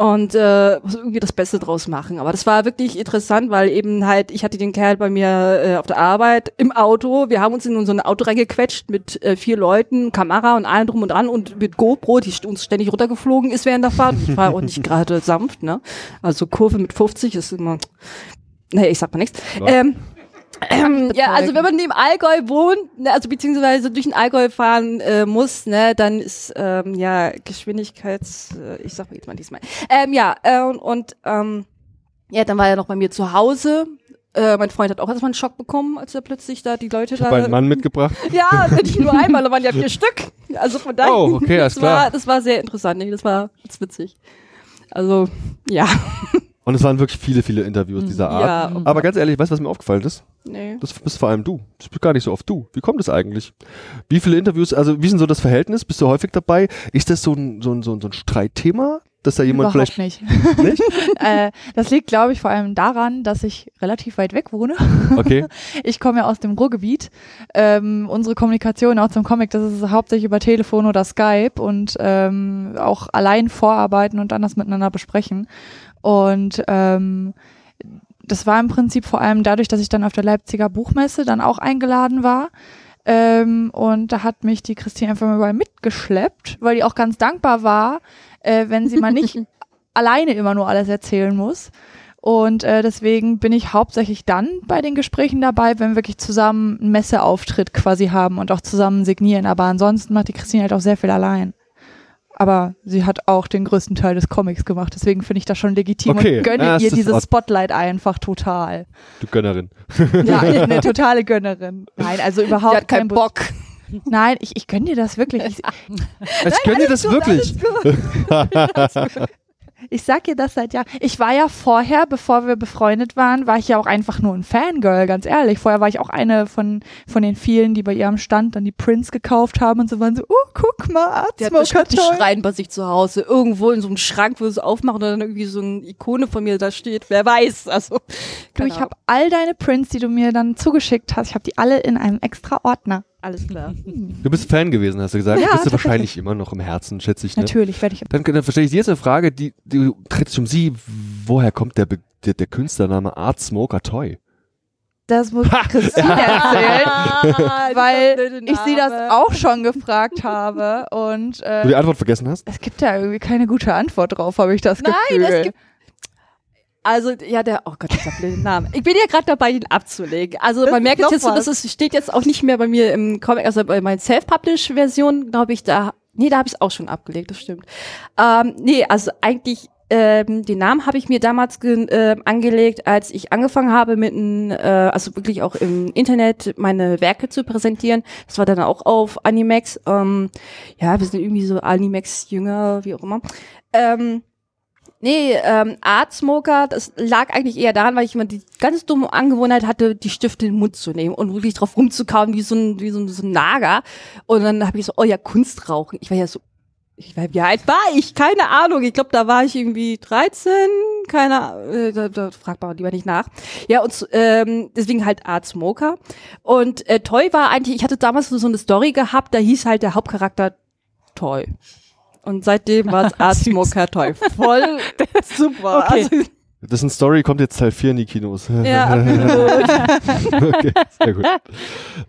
und äh, muss irgendwie das Beste draus machen. Aber das war wirklich interessant, weil eben halt, ich hatte den Kerl bei mir äh, auf der Arbeit im Auto. Wir haben uns in so ein Auto reingequetscht mit äh, vier Leuten, Kamera und allem drum und dran und mit GoPro, die uns ständig runtergeflogen ist während der Fahrt. Ich war auch nicht gerade sanft, ne? Also Kurve mit 50 ist immer, naja, ich sag mal nichts. Ähm, ähm, ja, also wenn man im Allgäu wohnt, ne, also beziehungsweise durch den Allgäu fahren äh, muss, ne, dann ist ähm, ja Geschwindigkeits, äh, ich sag jetzt mal diesmal. Ähm, ja, äh, und, und ähm, ja, dann war er noch bei mir zu Hause. Äh, mein Freund hat auch erstmal einen Schock bekommen, als er plötzlich da die Leute ich da. einen Mann mitgebracht. Ja, nicht nur einmal, da waren ja vier Stück. Also von daher. Oh, okay, alles das klar. War, das war sehr interessant, ne? das war das witzig. Also, ja. Und es waren wirklich viele, viele Interviews dieser Art. Ja, Aber ganz ehrlich, weißt du, was mir aufgefallen ist? Nee. Das bist vor allem du. Das bist gar nicht so oft du. Wie kommt das eigentlich? Wie viele Interviews, also wie ist denn so das Verhältnis? Bist du häufig dabei? Ist das so ein, so ein, so ein, so ein Streitthema dass da jemand Überhaupt vielleicht nicht. nicht? äh, das liegt, glaube ich, vor allem daran, dass ich relativ weit weg wohne. Okay. Ich komme ja aus dem Ruhrgebiet. Ähm, unsere Kommunikation auch zum Comic, das ist hauptsächlich über Telefon oder Skype und ähm, auch allein vorarbeiten und dann das miteinander besprechen. Und ähm, das war im Prinzip vor allem dadurch, dass ich dann auf der Leipziger Buchmesse dann auch eingeladen war. Ähm, und da hat mich die Christine einfach mal überall mitgeschleppt, weil die auch ganz dankbar war, äh, wenn sie mal nicht alleine immer nur alles erzählen muss. Und äh, deswegen bin ich hauptsächlich dann bei den Gesprächen dabei, wenn wir wirklich zusammen einen Messeauftritt quasi haben und auch zusammen signieren. Aber ansonsten macht die Christine halt auch sehr viel allein. Aber sie hat auch den größten Teil des Comics gemacht, deswegen finde ich das schon legitim Okay, und gönne ja, es ihr dieses Ort- Spotlight einfach total. Du Gönnerin. Ja, eine totale Gönnerin. Nein, also überhaupt Die hat keinen kein Bock. Nein, ich, ich gönne dir das wirklich. Ich, Ich gönne dir das wirklich. Ich sag ihr das seit Jahren. Ich war ja vorher, bevor wir befreundet waren, war ich ja auch einfach nur ein Fangirl, ganz ehrlich. Vorher war ich auch eine von, von den vielen, die bei ihrem Stand dann die Prints gekauft haben und so waren so, oh, guck mal, Der hat bestimmt die toll. Schreien bei sich zu Hause. Irgendwo in so einem Schrank, wo sie es aufmachen und dann irgendwie so eine Ikone von mir da steht. Wer weiß. Also, Du, ich habe all deine Prints, die du mir dann zugeschickt hast, ich habe die alle in einem extra Ordner. Alles klar. Du bist Fan gewesen, hast du gesagt. Ja, bist du wahrscheinlich immer noch im Herzen, schätze ich. Ne? Natürlich werde ich. Dann, dann verstehe ich die erste Frage, die, die dreht sich um sie. Woher kommt der, der, der Künstlername Art Smoker Toy? Das muss Christine erzählen, weil ich sie das auch schon gefragt habe und Du äh, die Antwort vergessen hast? es gibt da irgendwie keine gute Antwort drauf, habe ich das Nein, Gefühl. es gibt. Also, ja, der, oh Gott, ich hab den Namen. Ich bin ja gerade dabei, ihn abzulegen. Also, man merkt jetzt so, dass es steht jetzt auch nicht mehr bei mir im Comic, also bei meiner Self-Publish-Version, glaube ich, da, nee, da habe ich es auch schon abgelegt, das stimmt. Ähm, nee, also eigentlich, ähm, den Namen habe ich mir damals äh, angelegt, als ich angefangen habe mit, n, äh, also wirklich auch im Internet meine Werke zu präsentieren. Das war dann auch auf Animax. Ähm, ja, wir sind irgendwie so Animax-Jünger, wie auch immer. Ähm, Nee, ähm, Art Smoker, das lag eigentlich eher daran, weil ich immer die ganz dumme Angewohnheit hatte, die Stifte in den Mund zu nehmen und wirklich drauf rumzukauen wie so ein, wie so ein, so ein Nager. Und dann habe ich so, oh ja, Kunstrauchen. Ich war ja so, ich war, wie alt war ich? Keine Ahnung. Ich glaube, da war ich irgendwie 13, keine Ahnung, äh, da, da fragt man lieber nicht nach. Ja, und ähm, deswegen halt Art Smoker. Und äh, Toy war eigentlich, ich hatte damals so eine Story gehabt, da hieß halt der Hauptcharakter Toy. Und seitdem war es. Smoker Toy. Voll super. Okay. Also, Das ist eine Story, kommt jetzt Teil 4 in die Kinos. ja, okay, sehr gut.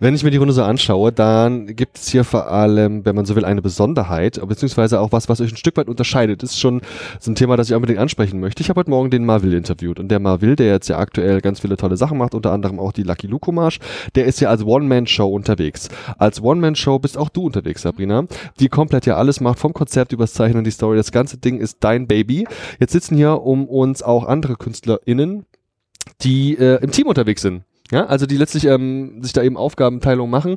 Wenn ich mir die Runde so anschaue, dann gibt es hier vor allem, wenn man so will, eine Besonderheit, beziehungsweise auch was, was euch ein Stück weit unterscheidet. Das ist schon so ein Thema, das ich unbedingt ansprechen möchte. Ich habe heute Morgen den Marvil interviewt und der Marvil, der jetzt ja aktuell ganz viele tolle Sachen macht, unter anderem auch die Lucky Luke Hommage, der ist ja als One-Man-Show unterwegs. Als One-Man-Show bist auch du unterwegs, Sabrina, die komplett ja alles macht, vom Konzept übers Zeichnen, die Story. Das ganze Ding ist dein Baby. Jetzt sitzen hier um uns auch andere KünstlerInnen, die äh, im Team unterwegs sind. Ja, also die letztlich ähm, sich da eben Aufgabenteilung machen.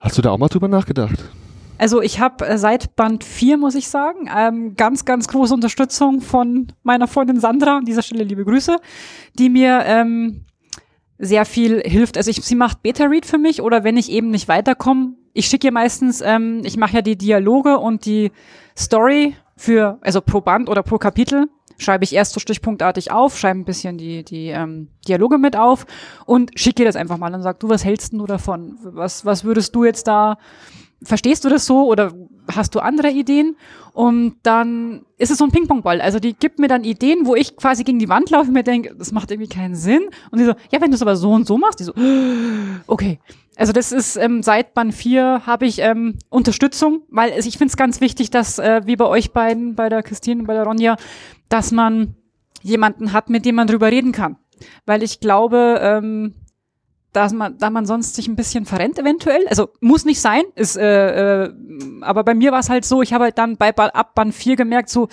Hast du da auch mal drüber nachgedacht? Also ich habe äh, seit Band 4, muss ich sagen, ähm, ganz, ganz große Unterstützung von meiner Freundin Sandra, an dieser Stelle liebe Grüße, die mir ähm, sehr viel hilft. Also ich, sie macht Beta-Read für mich oder wenn ich eben nicht weiterkomme, ich schicke ihr meistens, ähm, ich mache ja die Dialoge und die Story für, also pro Band oder pro Kapitel, schreibe ich erst so stichpunktartig auf, schreibe ein bisschen die, die ähm, Dialoge mit auf und schicke ihr das einfach mal und sag, du, was hältst du davon? Was, was würdest du jetzt da verstehst du das so oder hast du andere Ideen? Und dann ist es so ein Ping-Pong-Ball. Also die gibt mir dann Ideen, wo ich quasi gegen die Wand laufe und mir denke, das macht irgendwie keinen Sinn. Und die so, ja, wenn du es aber so und so machst, die so, okay. Also das ist ähm, seit Band 4 habe ich ähm, Unterstützung, weil ich finde es ganz wichtig, dass, äh, wie bei euch beiden, bei der Christine und bei der Ronja, dass man jemanden hat, mit dem man drüber reden kann. Weil ich glaube, ähm, dass man, da man sonst sich ein bisschen verrennt eventuell. Also muss nicht sein, ist, äh, äh, aber bei mir war es halt so, ich habe halt dann bei ab Band 4 gemerkt, so,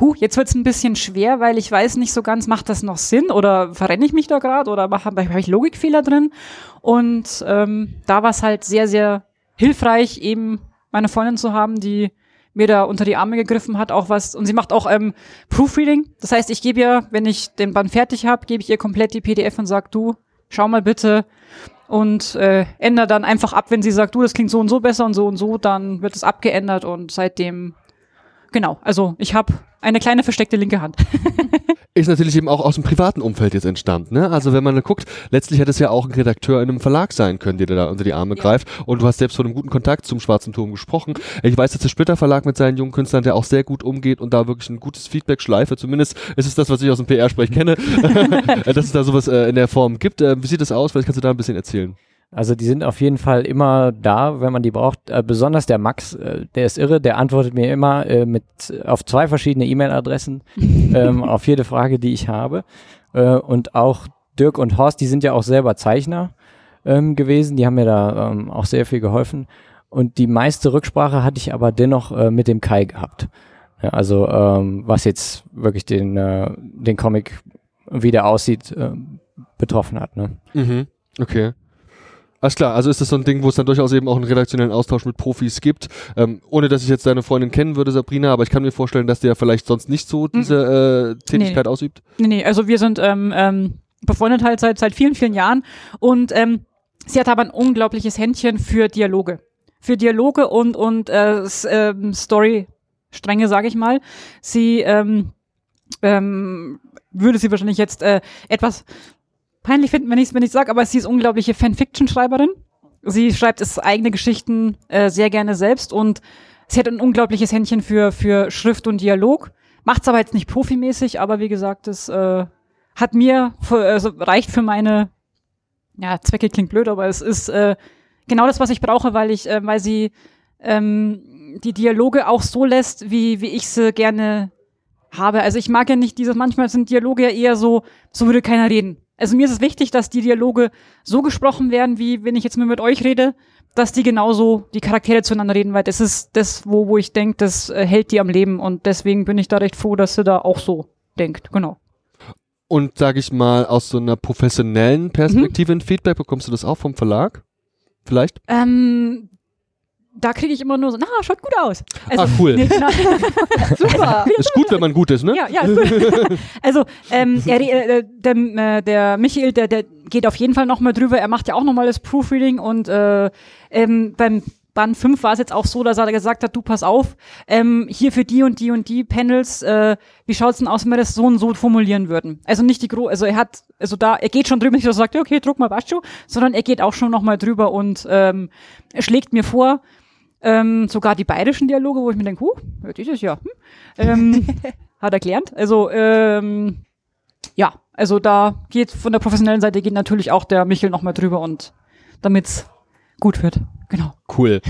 huh, jetzt wird's ein bisschen schwer, weil ich weiß nicht so ganz, macht das noch Sinn oder verrenne ich mich da gerade oder habe hab ich Logikfehler drin? Und ähm, da war es halt sehr, sehr hilfreich, eben meine Freundin zu haben, die mir da unter die Arme gegriffen hat, auch was, und sie macht auch ähm, Proofreading. Das heißt, ich gebe ihr, wenn ich den Band fertig habe, gebe ich ihr komplett die PDF und sag, du, schau mal bitte und äh, ändere dann einfach ab, wenn sie sagt, du, das klingt so und so besser und so und so, dann wird es abgeändert und seitdem genau. Also ich habe eine kleine versteckte linke Hand. ist natürlich eben auch aus dem privaten Umfeld jetzt entstanden. Ne? Also wenn man guckt, letztlich hätte es ja auch ein Redakteur in einem Verlag sein können, der da unter die Arme ja. greift. Und du hast selbst von einem guten Kontakt zum Schwarzen Turm gesprochen. Ich weiß, dass der Splitter Verlag mit seinen jungen Künstlern, der auch sehr gut umgeht und da wirklich ein gutes Feedback schleife. Zumindest ist es das, was ich aus dem PR-Sprech kenne, dass es da sowas äh, in der Form gibt. Äh, wie sieht das aus? Vielleicht kannst du da ein bisschen erzählen. Also die sind auf jeden Fall immer da, wenn man die braucht. Äh, besonders der Max, äh, der ist irre, der antwortet mir immer äh, mit auf zwei verschiedene E-Mail-Adressen ähm, auf jede Frage, die ich habe. Äh, und auch Dirk und Horst, die sind ja auch selber Zeichner ähm, gewesen, die haben mir da ähm, auch sehr viel geholfen. Und die meiste Rücksprache hatte ich aber dennoch äh, mit dem Kai gehabt. Ja, also ähm, was jetzt wirklich den, äh, den Comic, wie der aussieht, äh, betroffen hat. Ne? Mhm. Okay. Alles klar, also ist das so ein Ding, wo es dann durchaus eben auch einen redaktionellen Austausch mit Profis gibt. Ähm, ohne dass ich jetzt deine Freundin kennen würde, Sabrina, aber ich kann mir vorstellen, dass der vielleicht sonst nicht so diese äh, Tätigkeit nee. ausübt. Nee, nee, also wir sind ähm, ähm, befreundet halt seit, seit vielen, vielen Jahren und ähm, sie hat aber ein unglaubliches Händchen für Dialoge. Für Dialoge und, und äh, ähm, Story-Stränge, sage ich mal. Sie ähm, ähm, würde sie wahrscheinlich jetzt äh, etwas peinlich finden, wenn ich es wenn ich sage, aber sie ist unglaubliche Fanfiction-Schreiberin. Sie schreibt es eigene Geschichten äh, sehr gerne selbst und sie hat ein unglaubliches Händchen für, für Schrift und Dialog. Macht es aber jetzt nicht profimäßig, aber wie gesagt, es äh, hat mir, also reicht für meine, ja, Zwecke klingt blöd, aber es ist äh, genau das, was ich brauche, weil ich, äh, weil sie ähm, die Dialoge auch so lässt, wie, wie ich sie gerne habe. Also ich mag ja nicht dieses, manchmal sind Dialoge ja eher so, so würde keiner reden. Also mir ist es wichtig, dass die Dialoge so gesprochen werden, wie wenn ich jetzt mal mit euch rede, dass die genauso die Charaktere zueinander reden, weil das ist das, wo, wo ich denke, das äh, hält die am Leben und deswegen bin ich da recht froh, dass sie da auch so denkt, genau. Und sag ich mal, aus so einer professionellen Perspektive mhm. ein Feedback, bekommst du das auch vom Verlag? Vielleicht? Ähm, da kriege ich immer nur so, na, schaut gut aus. Also, ah, cool. Nee, genau. Super. ist gut, wenn man gut ist, ne? Ja, ja. Also, ähm, er, äh, der, äh, der Michael, der, der geht auf jeden Fall nochmal drüber. Er macht ja auch nochmal das Proofreading und äh, ähm, beim Band 5 war es jetzt auch so, dass er gesagt hat, du pass auf, ähm, hier für die und die und die Panels, äh, wie schaut's denn aus, wenn wir das so und so formulieren würden? Also nicht die Gro also er hat, also da, er geht schon drüber, nicht so sagt, okay, druck mal Bascho, sondern er geht auch schon nochmal drüber und ähm, schlägt mir vor, ähm, sogar die bayerischen Dialoge, wo ich mir denke, huh, dieses Jahr. Hm? Ähm, hat er gelernt. Also, ähm, ja, also da geht von der professionellen Seite geht natürlich auch der Michel nochmal drüber und damit's gut wird. Genau. Cool.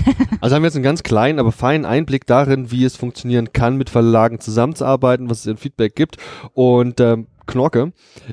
Also haben wir jetzt einen ganz kleinen, aber feinen Einblick darin, wie es funktionieren kann, mit Verlagen zusammenzuarbeiten, was es in Feedback gibt. Und ähm, Knorke.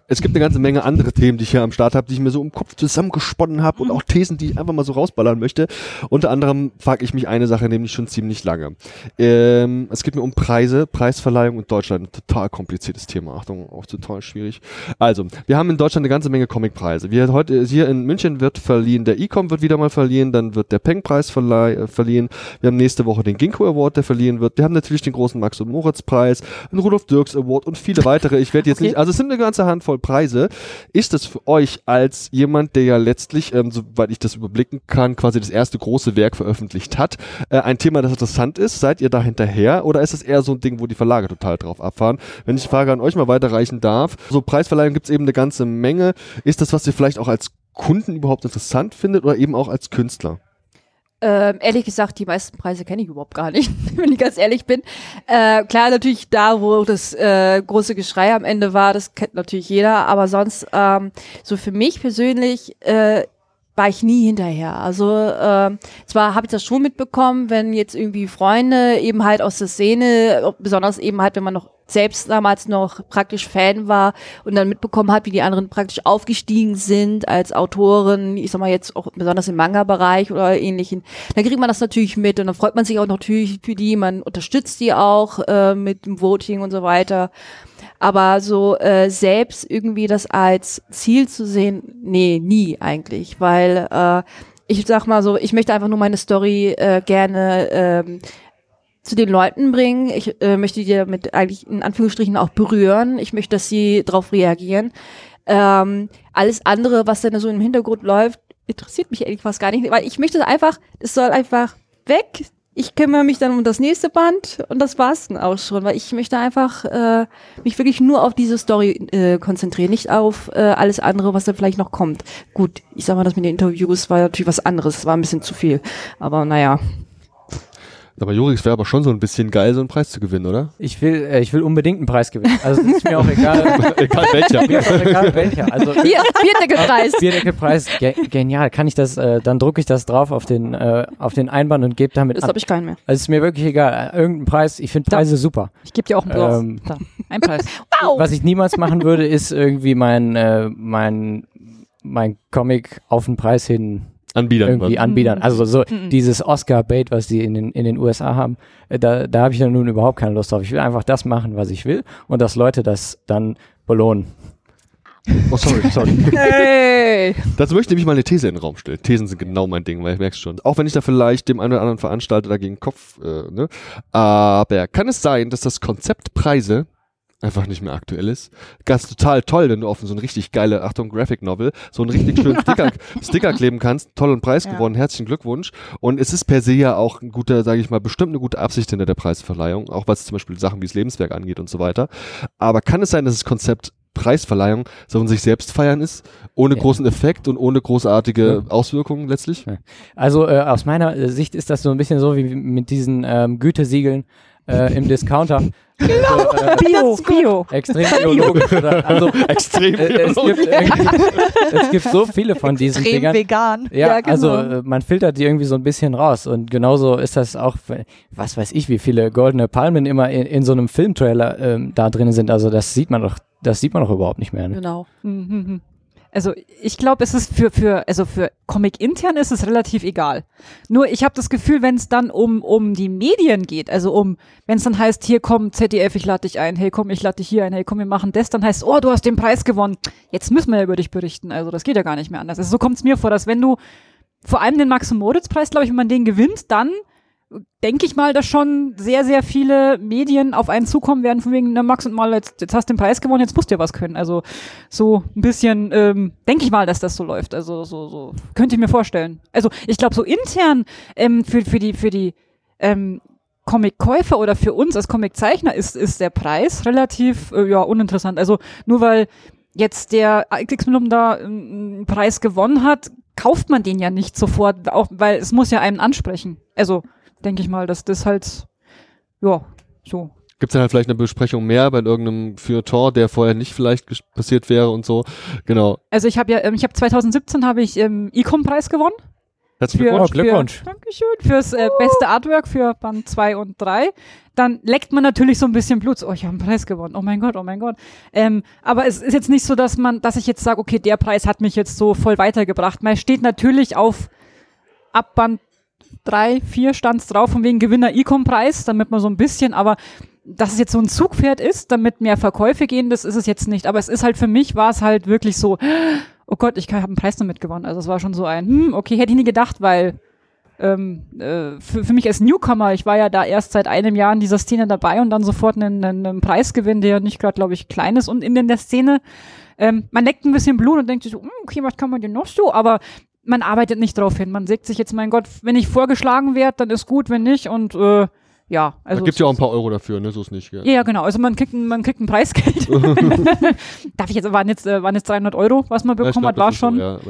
Es gibt eine ganze Menge andere Themen, die ich hier am Start habe, die ich mir so im Kopf zusammengesponnen habe und auch Thesen, die ich einfach mal so rausballern möchte. Unter anderem frage ich mich eine Sache nämlich schon ziemlich lange. Ähm, es geht mir um Preise, Preisverleihung in Deutschland. Ein total kompliziertes Thema. Achtung, auch total schwierig. Also, wir haben in Deutschland eine ganze Menge Comicpreise. Wir heute hier in München wird verliehen, der Ecom wird wieder mal verliehen, dann wird der Peng-Preis äh, verliehen. Wir haben nächste Woche den Ginkgo Award, der verliehen wird. Wir haben natürlich den großen Max und Moritz Preis, den Rudolf Dirks Award und viele weitere. Ich werde jetzt okay. nicht, also es sind eine ganze Handvoll Preise. Ist es für euch als jemand, der ja letztlich, ähm, soweit ich das überblicken kann, quasi das erste große Werk veröffentlicht hat, äh, ein Thema, das interessant ist? Seid ihr da hinterher oder ist es eher so ein Ding, wo die Verlage total drauf abfahren? Wenn ich die Frage an euch mal weiterreichen darf, so Preisverleihung gibt es eben eine ganze Menge. Ist das, was ihr vielleicht auch als Kunden überhaupt interessant findet oder eben auch als Künstler? Ähm, ehrlich gesagt, die meisten Preise kenne ich überhaupt gar nicht, wenn ich ganz ehrlich bin. Äh, klar, natürlich da, wo das äh, große Geschrei am Ende war, das kennt natürlich jeder, aber sonst, ähm, so für mich persönlich, äh, war ich nie hinterher. Also äh, zwar habe ich das schon mitbekommen, wenn jetzt irgendwie Freunde eben halt aus der Szene, besonders eben halt, wenn man noch selbst damals noch praktisch Fan war und dann mitbekommen hat, wie die anderen praktisch aufgestiegen sind als Autoren, ich sag mal jetzt auch besonders im Manga-Bereich oder ähnlichen, dann kriegt man das natürlich mit und dann freut man sich auch natürlich für die, man unterstützt die auch äh, mit dem Voting und so weiter. Aber so äh, selbst irgendwie das als Ziel zu sehen, nee, nie eigentlich, weil äh, ich sag mal so, ich möchte einfach nur meine Story äh, gerne ähm, zu den Leuten bringen. Ich äh, möchte die damit eigentlich in Anführungsstrichen auch berühren. Ich möchte, dass sie darauf reagieren. Ähm, alles andere, was dann so im Hintergrund läuft, interessiert mich ehrlich fast gar nicht, weil ich möchte einfach, es soll einfach weg ich kümmere mich dann um das nächste Band und das war's dann auch schon, weil ich möchte einfach äh, mich wirklich nur auf diese Story äh, konzentrieren, nicht auf äh, alles andere, was da vielleicht noch kommt. Gut, ich sag mal, das mit den Interviews war natürlich was anderes, war ein bisschen zu viel, aber naja. Aber Jorix wäre aber schon so ein bisschen geil, so einen Preis zu gewinnen, oder? Ich will, äh, ich will unbedingt einen Preis gewinnen. Also es ist mir auch egal. egal welcher. Mir ist auch egal welcher. Also Bier, Bierdeckelpreis. Bierdeckelpreis, ge genial. Kann ich das, äh, dann drucke ich das drauf auf den, äh, auf den Einband und gebe damit Das ab. habe ich keinen mehr. Also es ist mir wirklich egal. Irgendein Preis. Ich finde Da. Preise super. Ich gebe dir auch einen Preis. Ähm, Da, ein Preis. Wow. Was ich niemals machen würde, ist irgendwie mein, äh, mein, mein Comic auf den Preis hin Anbietern. irgendwie was. anbiedern. Also so Mhm. dieses Oscar-Bait, was die in den, in den USA haben, äh, da, da habe ich ja nun überhaupt keine Lust drauf. Ich will einfach das machen, was ich will und dass Leute das dann belohnen. Oh, sorry, sorry. Hey. Dazu möchte ich nämlich mal eine These in den Raum stellen. Thesen sind genau mein Ding, weil ich merk's schon. Auch wenn ich da vielleicht dem einen oder anderen Veranstalter dagegen Kopf, äh, ne? Aber kann es sein, dass das Konzept Preise einfach nicht mehr aktuell ist? Ganz total toll, wenn du auf so eine richtig geile, Achtung, Graphic Novel, so einen richtig schönen Sticker, Sticker kleben kannst. Tollen Preis Ja. gewonnen, herzlichen Glückwunsch. Und es ist per se ja auch ein guter, sage ich mal, bestimmt eine gute Absicht hinter der Preisverleihung, auch was zum Beispiel Sachen wie das Lebenswerk angeht und so weiter. Aber kann es sein, dass das Konzept Preisverleihung so von sich selbst feiern ist, ohne Ja. großen Effekt und ohne großartige Ja. Auswirkungen letztlich? Also äh, aus meiner äh, Sicht ist das so ein bisschen so wie mit diesen ähm, Gütesiegeln äh, im Discounter. Genau. So, äh, Bio, Bio. extrem biologisch. Oder, also Extrem. äh, es, gibt irgendwie, es gibt so viele von diesen Extrem Dingern. vegan. Ja, Ja, genau. also äh, man filtert die irgendwie so ein bisschen raus und genauso ist das auch, was weiß ich, wie viele goldene Palmen immer in, in so einem Filmtrailer ähm, da drin sind. Also das sieht man doch, das sieht man doch überhaupt nicht mehr. Ne? Genau. Mhm. Also ich glaube, es ist für, für, also für Comic intern ist es relativ egal. Nur ich habe das Gefühl, wenn es dann um, um die Medien geht, also um, wenn es dann heißt, hier komm, ZDF, ich lade dich ein, hey komm, ich lade dich hier ein, hey komm, wir machen das, dann heißt oh, du hast den Preis gewonnen. Jetzt müssen wir ja über dich berichten. Also das geht ja gar nicht mehr anders. Also so kommt es mir vor, dass wenn du vor allem den Max- und Moritz-Preis, glaube ich, wenn man den gewinnt, dann denke ich mal, dass schon sehr, sehr viele Medien auf einen zukommen werden, von wegen, na Max und mal, jetzt, jetzt hast du den Preis gewonnen, jetzt musst du ja was können. Also so ein bisschen, ähm, denke ich mal, dass das so läuft. Also so, so könnte ich mir vorstellen. Also ich glaube, so intern ähm, für, für die, für die ähm, Comic-Käufer oder für uns als Comic-Zeichner ist, ist der Preis relativ äh, ja, uninteressant. Also nur weil jetzt der XX-Minimum da ähm, einen Preis gewonnen hat, kauft man den ja nicht sofort, auch weil es muss ja einen ansprechen. Also denke ich mal, dass das halt, ja, so. Gibt es dann halt vielleicht eine Besprechung mehr bei irgendeinem Feuilleton, der vorher nicht vielleicht passiert wäre und so? Genau. Also ich habe ja, ähm, ich habe 2017 habe ich ähm, Ecom-Preis gewonnen. Herzlichen Für, Glückwunsch. Oh, Glückwunsch. Für, Dankeschön. Fürs äh, beste Artwork für Band 2 und 3. Dann leckt man natürlich so ein bisschen Blut. Oh, ich habe einen Preis gewonnen. Oh mein Gott, oh mein Gott. Ähm, aber es ist jetzt nicht so, dass man, dass ich jetzt sage, okay, der Preis hat mich jetzt so voll weitergebracht. Man steht natürlich auf ab Band 3, 4 stand's drauf, von wegen Gewinner Ecom-Preis, damit man so ein bisschen, aber dass es jetzt so ein Zugpferd ist, damit mehr Verkäufe gehen, das ist es jetzt nicht. Aber es ist halt für mich, war es halt wirklich so, oh Gott, ich habe einen Preis damit gewonnen. Also es war schon so ein, hm, okay, hätte ich nie gedacht, weil ähm, äh, für, für mich als Newcomer, ich war ja da erst seit einem Jahr in dieser Szene dabei und dann sofort einen, einen, einen Preis gewinnen, der nicht gerade, glaube ich, klein ist und in der Szene. Ähm, man leckt ein bisschen Blut und denkt sich so, hm, okay, was kann man denn noch so? Aber man arbeitet nicht drauf hin. Man sagt sich jetzt, mein Gott, wenn ich vorgeschlagen werde, dann ist gut, wenn nicht. Und äh, ja, also. da gibt ja auch ein paar Euro dafür, ne? So ist nicht. Gell? Ja, ja, genau. Also man kriegt, ein- man kriegt ein Preisgeld. Darf ich jetzt, waren jetzt, äh, waren jetzt 300 Euro, was man Ja, bekommen glaub, hat, war ist so, schon, ja,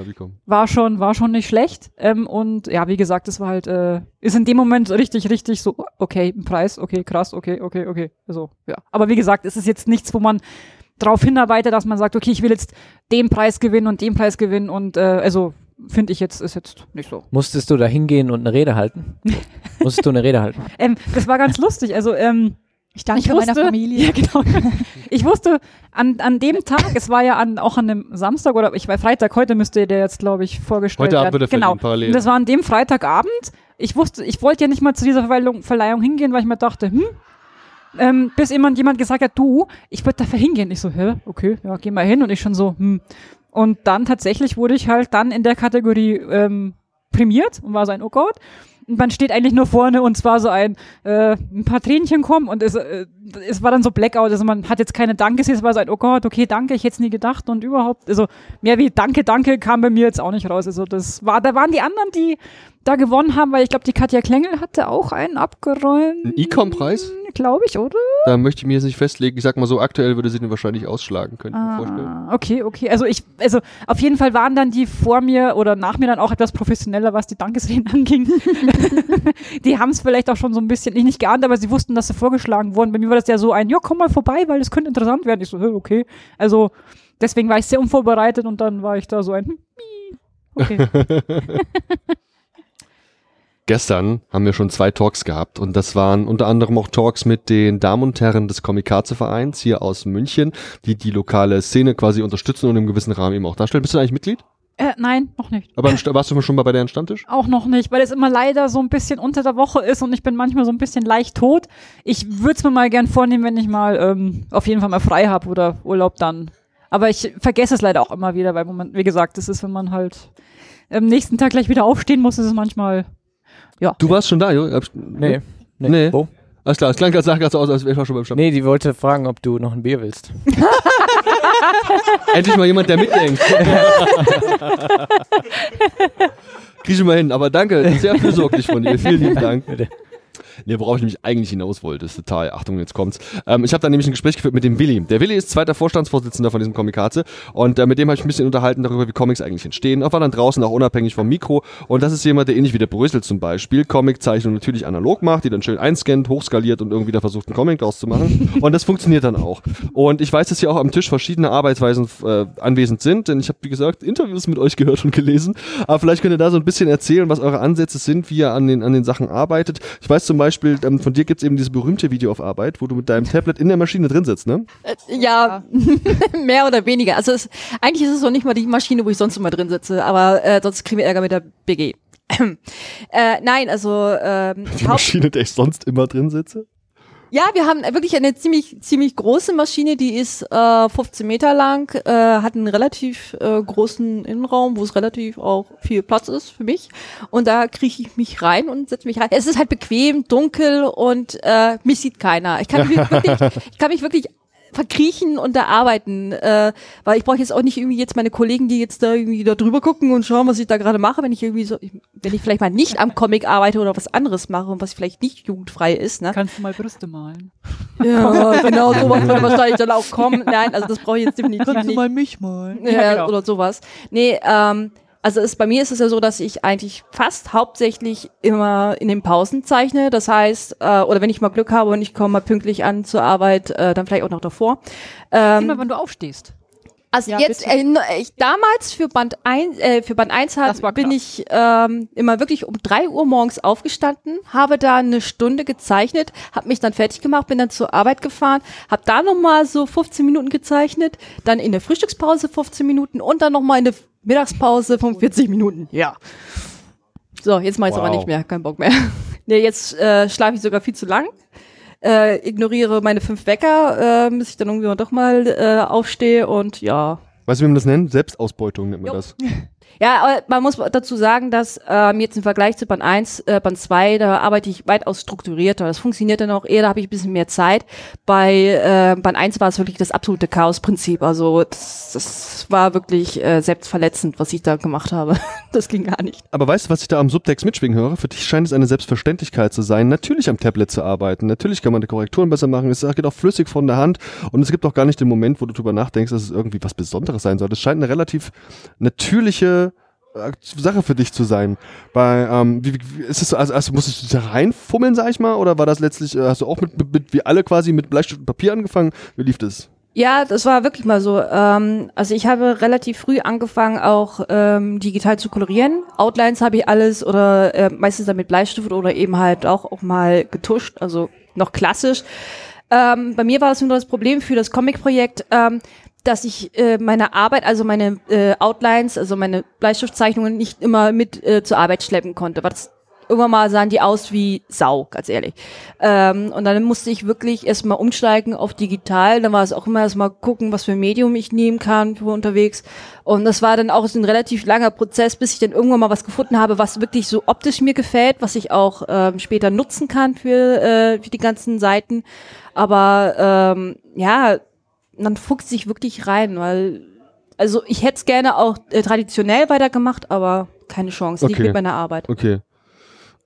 war schon, war schon nicht schlecht. Ähm, und ja, wie gesagt, das war halt, äh, ist in dem Moment richtig, richtig so, okay, ein Preis, okay, krass, okay, okay, okay. Also, ja. Aber wie gesagt, es ist jetzt nichts, wo man drauf hinarbeitet, dass man sagt, okay, ich will jetzt den Preis gewinnen und den Preis gewinnen und äh, also finde ich jetzt, ist jetzt nicht so. Musstest du da hingehen und eine Rede halten? Musstest du eine Rede halten? Ähm, das war ganz lustig. Also, ähm, Ich danke ich meiner wusste, Familie. Ja, genau. Ich wusste an, an dem Tag, es war ja an, auch an einem Samstag oder ich war Freitag, heute müsste der jetzt, glaube ich, vorgestellt Heute Abend werden. wird er genau. parallel. Und das war an dem Freitagabend. Ich wusste, ich wollte ja nicht mal zu dieser Verleihung, Verleihung hingehen, weil ich mir dachte, hm, ähm, bis jemand, jemand gesagt hat, du, ich würde dafür hingehen. Ich so, hä, okay, ja, geh mal hin. Und ich schon so, hm. Und dann tatsächlich wurde ich halt dann in der Kategorie ähm, prämiert und war so ein, oh Gott. man steht eigentlich nur vorne und zwar so ein, äh, ein paar Tränchen kommen und es, äh, es war dann so Blackout, also man hat jetzt keine Dankes, es war so ein, oh Gott, okay, danke, ich hätte es nie gedacht und überhaupt, also mehr wie Danke, danke kam bei mir jetzt auch nicht raus. Also das war, da waren die anderen, die da gewonnen haben, weil ich glaube, die Katja Klengel hatte auch einen abgeräumt. Ein E-Com-Preis? Glaube ich, oder? Da möchte ich mir jetzt nicht festlegen. Ich sag mal so, aktuell würde sie den wahrscheinlich ausschlagen, könnte ich mir vorstellen. Ah, okay, okay. Also ich, also auf jeden Fall waren dann die vor mir oder nach mir dann auch etwas professioneller, was die Dankesreden anging. die haben es vielleicht auch schon so ein bisschen, ich nicht geahnt, aber sie wussten, dass sie vorgeschlagen wurden. Bei mir war das ja so ein, ja, komm mal vorbei, weil das könnte interessant werden. Ich so, okay. Also deswegen war ich sehr unvorbereitet und dann war ich da so ein, hm, okay. Gestern haben wir schon zwei Talks gehabt und das waren unter anderem auch Talks mit den Damen und Herren des Komikaze-Vereins hier aus München, die die lokale Szene quasi unterstützen und im gewissen Rahmen eben auch darstellen. Bist du eigentlich Mitglied? Äh, nein, noch nicht. Aber warst du schon mal bei deren Stammtisch? Auch noch nicht, weil es immer leider so ein bisschen unter der Woche ist und ich bin manchmal so ein bisschen leicht tot. Ich würde es mir mal gern vornehmen, wenn ich mal ähm, auf jeden Fall mal frei habe oder Urlaub dann. Aber ich vergesse es leider auch immer wieder, weil, man, wie gesagt, das ist, wenn man halt am nächsten Tag gleich wieder aufstehen muss, ist es manchmal ja. Du warst schon da, Jo? Nee. Nee. nee. Wo? Alles klar, es klang gerade so aus, als wäre ich schon beim Stamm. Nee, die wollte fragen, ob du noch ein Bier willst. Endlich mal jemand, der mitdenkt. Krieg ich mal hin, aber danke, sehr fürsorglich von dir. Vielen lieben Dank. Nee, worauf ich nämlich eigentlich hinaus wollte, ist total, Achtung, jetzt kommt's. Ähm, ich habe da nämlich ein Gespräch geführt mit dem Willi. Der Willi ist zweiter Vorstandsvorsitzender von diesem Komikaze und äh, mit dem habe ich ein bisschen unterhalten darüber, wie Comics eigentlich entstehen. Auch war dann draußen auch unabhängig vom Mikro und das ist jemand, der ähnlich wie der Brösel zum Beispiel Comiczeichnung natürlich analog macht, die dann schön einscannt, hochskaliert und irgendwie da versucht, einen Comic draus zu machen und das funktioniert dann auch. Und ich weiß, dass hier auch am Tisch verschiedene Arbeitsweisen äh, anwesend sind, denn ich habe, wie gesagt, Interviews mit euch gehört und gelesen, aber vielleicht könnt ihr da so ein bisschen erzählen, was eure Ansätze sind, wie ihr an den, an den Sachen arbeitet. Ich weiß zum Beispiel, ähm, von dir gibt es eben dieses berühmte Video auf Arbeit, wo du mit deinem Tablet in der Maschine drin sitzt, ne? Äh, ja, mehr oder weniger. Also es, eigentlich ist es noch nicht mal die Maschine, wo ich sonst immer drin sitze, aber äh, sonst kriegen wir Ärger mit der BG. äh, nein, also ähm, die Maschine, der ich sonst immer drin sitze? Ja, wir haben wirklich eine ziemlich ziemlich große Maschine, die ist äh, 15 Meter lang, äh, hat einen relativ äh, großen Innenraum, wo es relativ auch viel Platz ist für mich. Und da kriege ich mich rein und setze mich rein. Es ist halt bequem, dunkel und äh, mich sieht keiner. Ich kann mich wirklich, ich kann mich wirklich verkriechen und da arbeiten, äh, weil ich brauche jetzt auch nicht irgendwie jetzt meine Kollegen, die jetzt da irgendwie da drüber gucken und schauen, was ich da gerade mache, wenn ich irgendwie so, wenn ich vielleicht mal nicht am Comic arbeite oder was anderes mache und was vielleicht nicht jugendfrei ist. Ne? Kannst du mal Brüste malen? Ja, genau, sowas wird wahrscheinlich dann auch kommen. Nein, also das brauche ich jetzt definitiv Kannst nicht. Kannst du mal mich malen? Ja, ja genau. oder sowas. Nee, ähm, also ist, bei mir ist es ja so, dass ich eigentlich fast hauptsächlich immer in den Pausen zeichne. Das heißt, äh, oder wenn ich mal Glück habe und ich komme mal pünktlich an zur Arbeit, äh, dann vielleicht auch noch davor. Ähm, immer wenn du aufstehst. Also ja, jetzt, äh, ich, damals für Band 1, äh, für Band 1 hat, bin ich ähm, immer wirklich um drei Uhr morgens aufgestanden, habe da eine Stunde gezeichnet, habe mich dann fertig gemacht, bin dann zur Arbeit gefahren, habe da nochmal so 15 Minuten gezeichnet, dann in der Frühstückspause 15 Minuten und dann nochmal in der Mittagspause von 40 Minuten. Ja. So, jetzt mache ich wow. aber nicht mehr, kein Bock mehr. nee, jetzt äh, schlafe ich sogar viel zu lang. Äh, ignoriere meine fünf Wecker, äh, bis ich dann irgendwie doch mal äh, aufstehe und ja. Weißt du, wie man das nennt? Selbstausbeutung nennt man jo. das. Ja, man muss dazu sagen, dass ähm, jetzt im Vergleich zu Band 1, äh, Band 2, da arbeite ich weitaus strukturierter. Das funktioniert dann auch eher, da habe ich ein bisschen mehr Zeit. Bei äh, Band 1 war es wirklich das absolute Chaosprinzip. Also das, das war wirklich äh, selbstverletzend, was ich da gemacht habe. das ging gar nicht. Aber weißt du, was ich da am Subtext mitschwingen höre? Für dich scheint es eine Selbstverständlichkeit zu sein, natürlich am Tablet zu arbeiten. Natürlich kann man die Korrekturen besser machen. Es geht auch flüssig von der Hand. Und es gibt auch gar nicht den Moment, wo du drüber nachdenkst, dass es irgendwie was Besonderes sein soll. Es scheint eine relativ natürliche Sache für dich zu sein. Bei, ähm, wie, wie ist es, also, also musstest du da reinfummeln, sag ich mal, oder war das letztlich, äh, hast du auch mit, mit, mit wie alle quasi mit Bleistift und Papier angefangen? Wie lief das? Ja, das war wirklich mal so. Ähm, also ich habe relativ früh angefangen, auch ähm, digital zu kolorieren. Outlines habe ich alles oder äh, meistens dann mit Bleistift oder eben halt auch, auch mal getuscht, also noch klassisch. Ähm, bei mir war das nur das Problem für das Comic-Projekt. Ähm, dass ich äh, meine Arbeit, also meine äh, Outlines, also meine Bleistiftzeichnungen nicht immer mit äh, zur Arbeit schleppen konnte. Was irgendwann mal sahen die aus wie Sau, ganz ehrlich. Ähm, und dann musste ich wirklich erstmal umsteigen auf digital. Dann war es auch immer erstmal gucken, was für ein Medium ich nehmen kann für unterwegs. Und das war dann auch so ein relativ langer Prozess, bis ich dann irgendwann mal was gefunden habe, was wirklich so optisch mir gefällt, was ich auch ähm, später nutzen kann für, äh, für die ganzen Seiten. Aber ähm, ja, man fuchst sich wirklich rein, weil also ich hätte es gerne auch äh, traditionell weitergemacht, aber keine Chance. Okay. Liegt mit meiner Arbeit. Okay.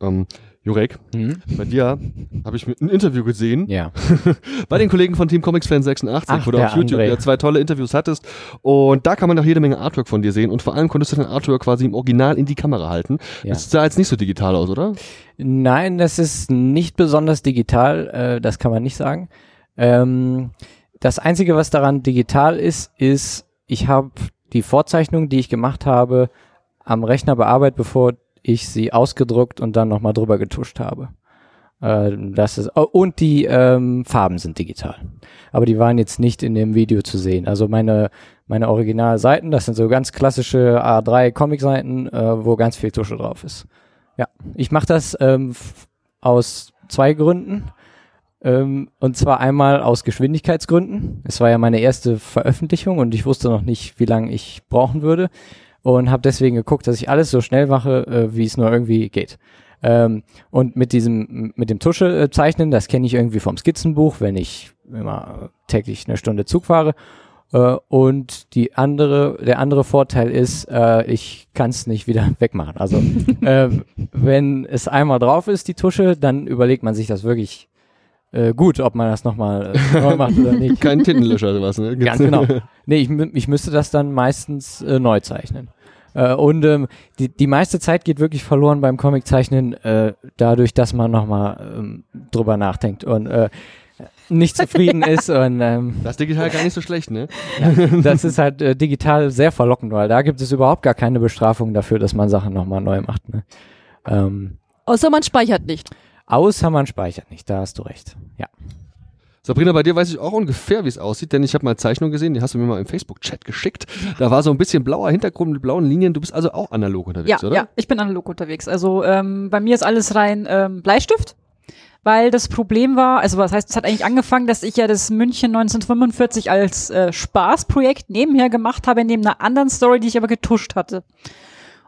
Ähm, Jurek, Hm? bei dir habe ich ein Interview gesehen Ja. bei den Kollegen von Team Comics Fan 86, Ach, wo du auf YouTube ja zwei tolle Interviews hattest. Und da kann man auch jede Menge Artwork von dir sehen. Und vor allem konntest du dein Artwork quasi im Original in die Kamera halten. Ja. Das sah jetzt nicht so digital aus, oder? Nein, das ist nicht besonders digital, äh, das kann man nicht sagen. Ähm, das Einzige, was daran digital ist, ist, ich habe die Vorzeichnung, die ich gemacht habe, am Rechner bearbeitet, bevor ich sie ausgedruckt und dann nochmal drüber getuscht habe. Äh, das ist, oh, und die ähm, Farben sind digital. Aber die waren jetzt nicht in dem Video zu sehen. Also meine, meine Originalseiten, das sind so ganz klassische A3 Comic-Seiten, äh, wo ganz viel Tusche drauf ist. Ja, ich mache das ähm, aus zwei Gründen. Ähm, und zwar einmal aus Geschwindigkeitsgründen. Es war ja meine erste Veröffentlichung und ich wusste noch nicht, wie lange ich brauchen würde. Und habe deswegen geguckt, dass ich alles so schnell mache, äh, wie es nur irgendwie geht. Ähm, und mit diesem, mit dem Tusche äh, zeichnen, das kenne ich irgendwie vom Skizzenbuch, wenn ich immer täglich eine Stunde Zug fahre. Äh, und die andere, der andere Vorteil ist, äh, ich kann es nicht wieder wegmachen. Also äh, wenn es einmal drauf ist, die Tusche, dann überlegt man sich das wirklich äh, gut, ob man das nochmal äh, neu macht oder nicht. Kein Tintenlöscher oder was, ne? Ganz genau. Nee, ich, ich müsste das dann meistens äh, neu zeichnen. Äh, und ähm, die, die meiste Zeit geht wirklich verloren beim Comiczeichnen, äh, dadurch, dass man nochmal ähm, drüber nachdenkt und äh, nicht zufrieden ist. Und ähm, Das ist digital gar nicht so schlecht, ne? das ist halt äh, digital sehr verlockend, weil da gibt es überhaupt gar keine Bestrafung dafür, dass man Sachen nochmal neu macht. Ne? Ähm, Außer man speichert nicht. Außer man speichert nicht, da hast du recht. Ja. Sabrina, bei dir weiß ich auch ungefähr, wie es aussieht, denn ich habe mal Zeichnung gesehen, die hast du mir mal im Facebook-Chat geschickt. Da war so ein bisschen blauer Hintergrund mit blauen Linien. Du bist also auch analog unterwegs, Ja, oder? ja, ich bin analog unterwegs. Also ähm, bei mir ist alles rein ähm, Bleistift, weil das Problem war, also was heißt, es hat eigentlich angefangen, dass ich ja das München 1945 als äh, Spaßprojekt nebenher gemacht habe, neben einer anderen Story, die ich aber getuscht hatte.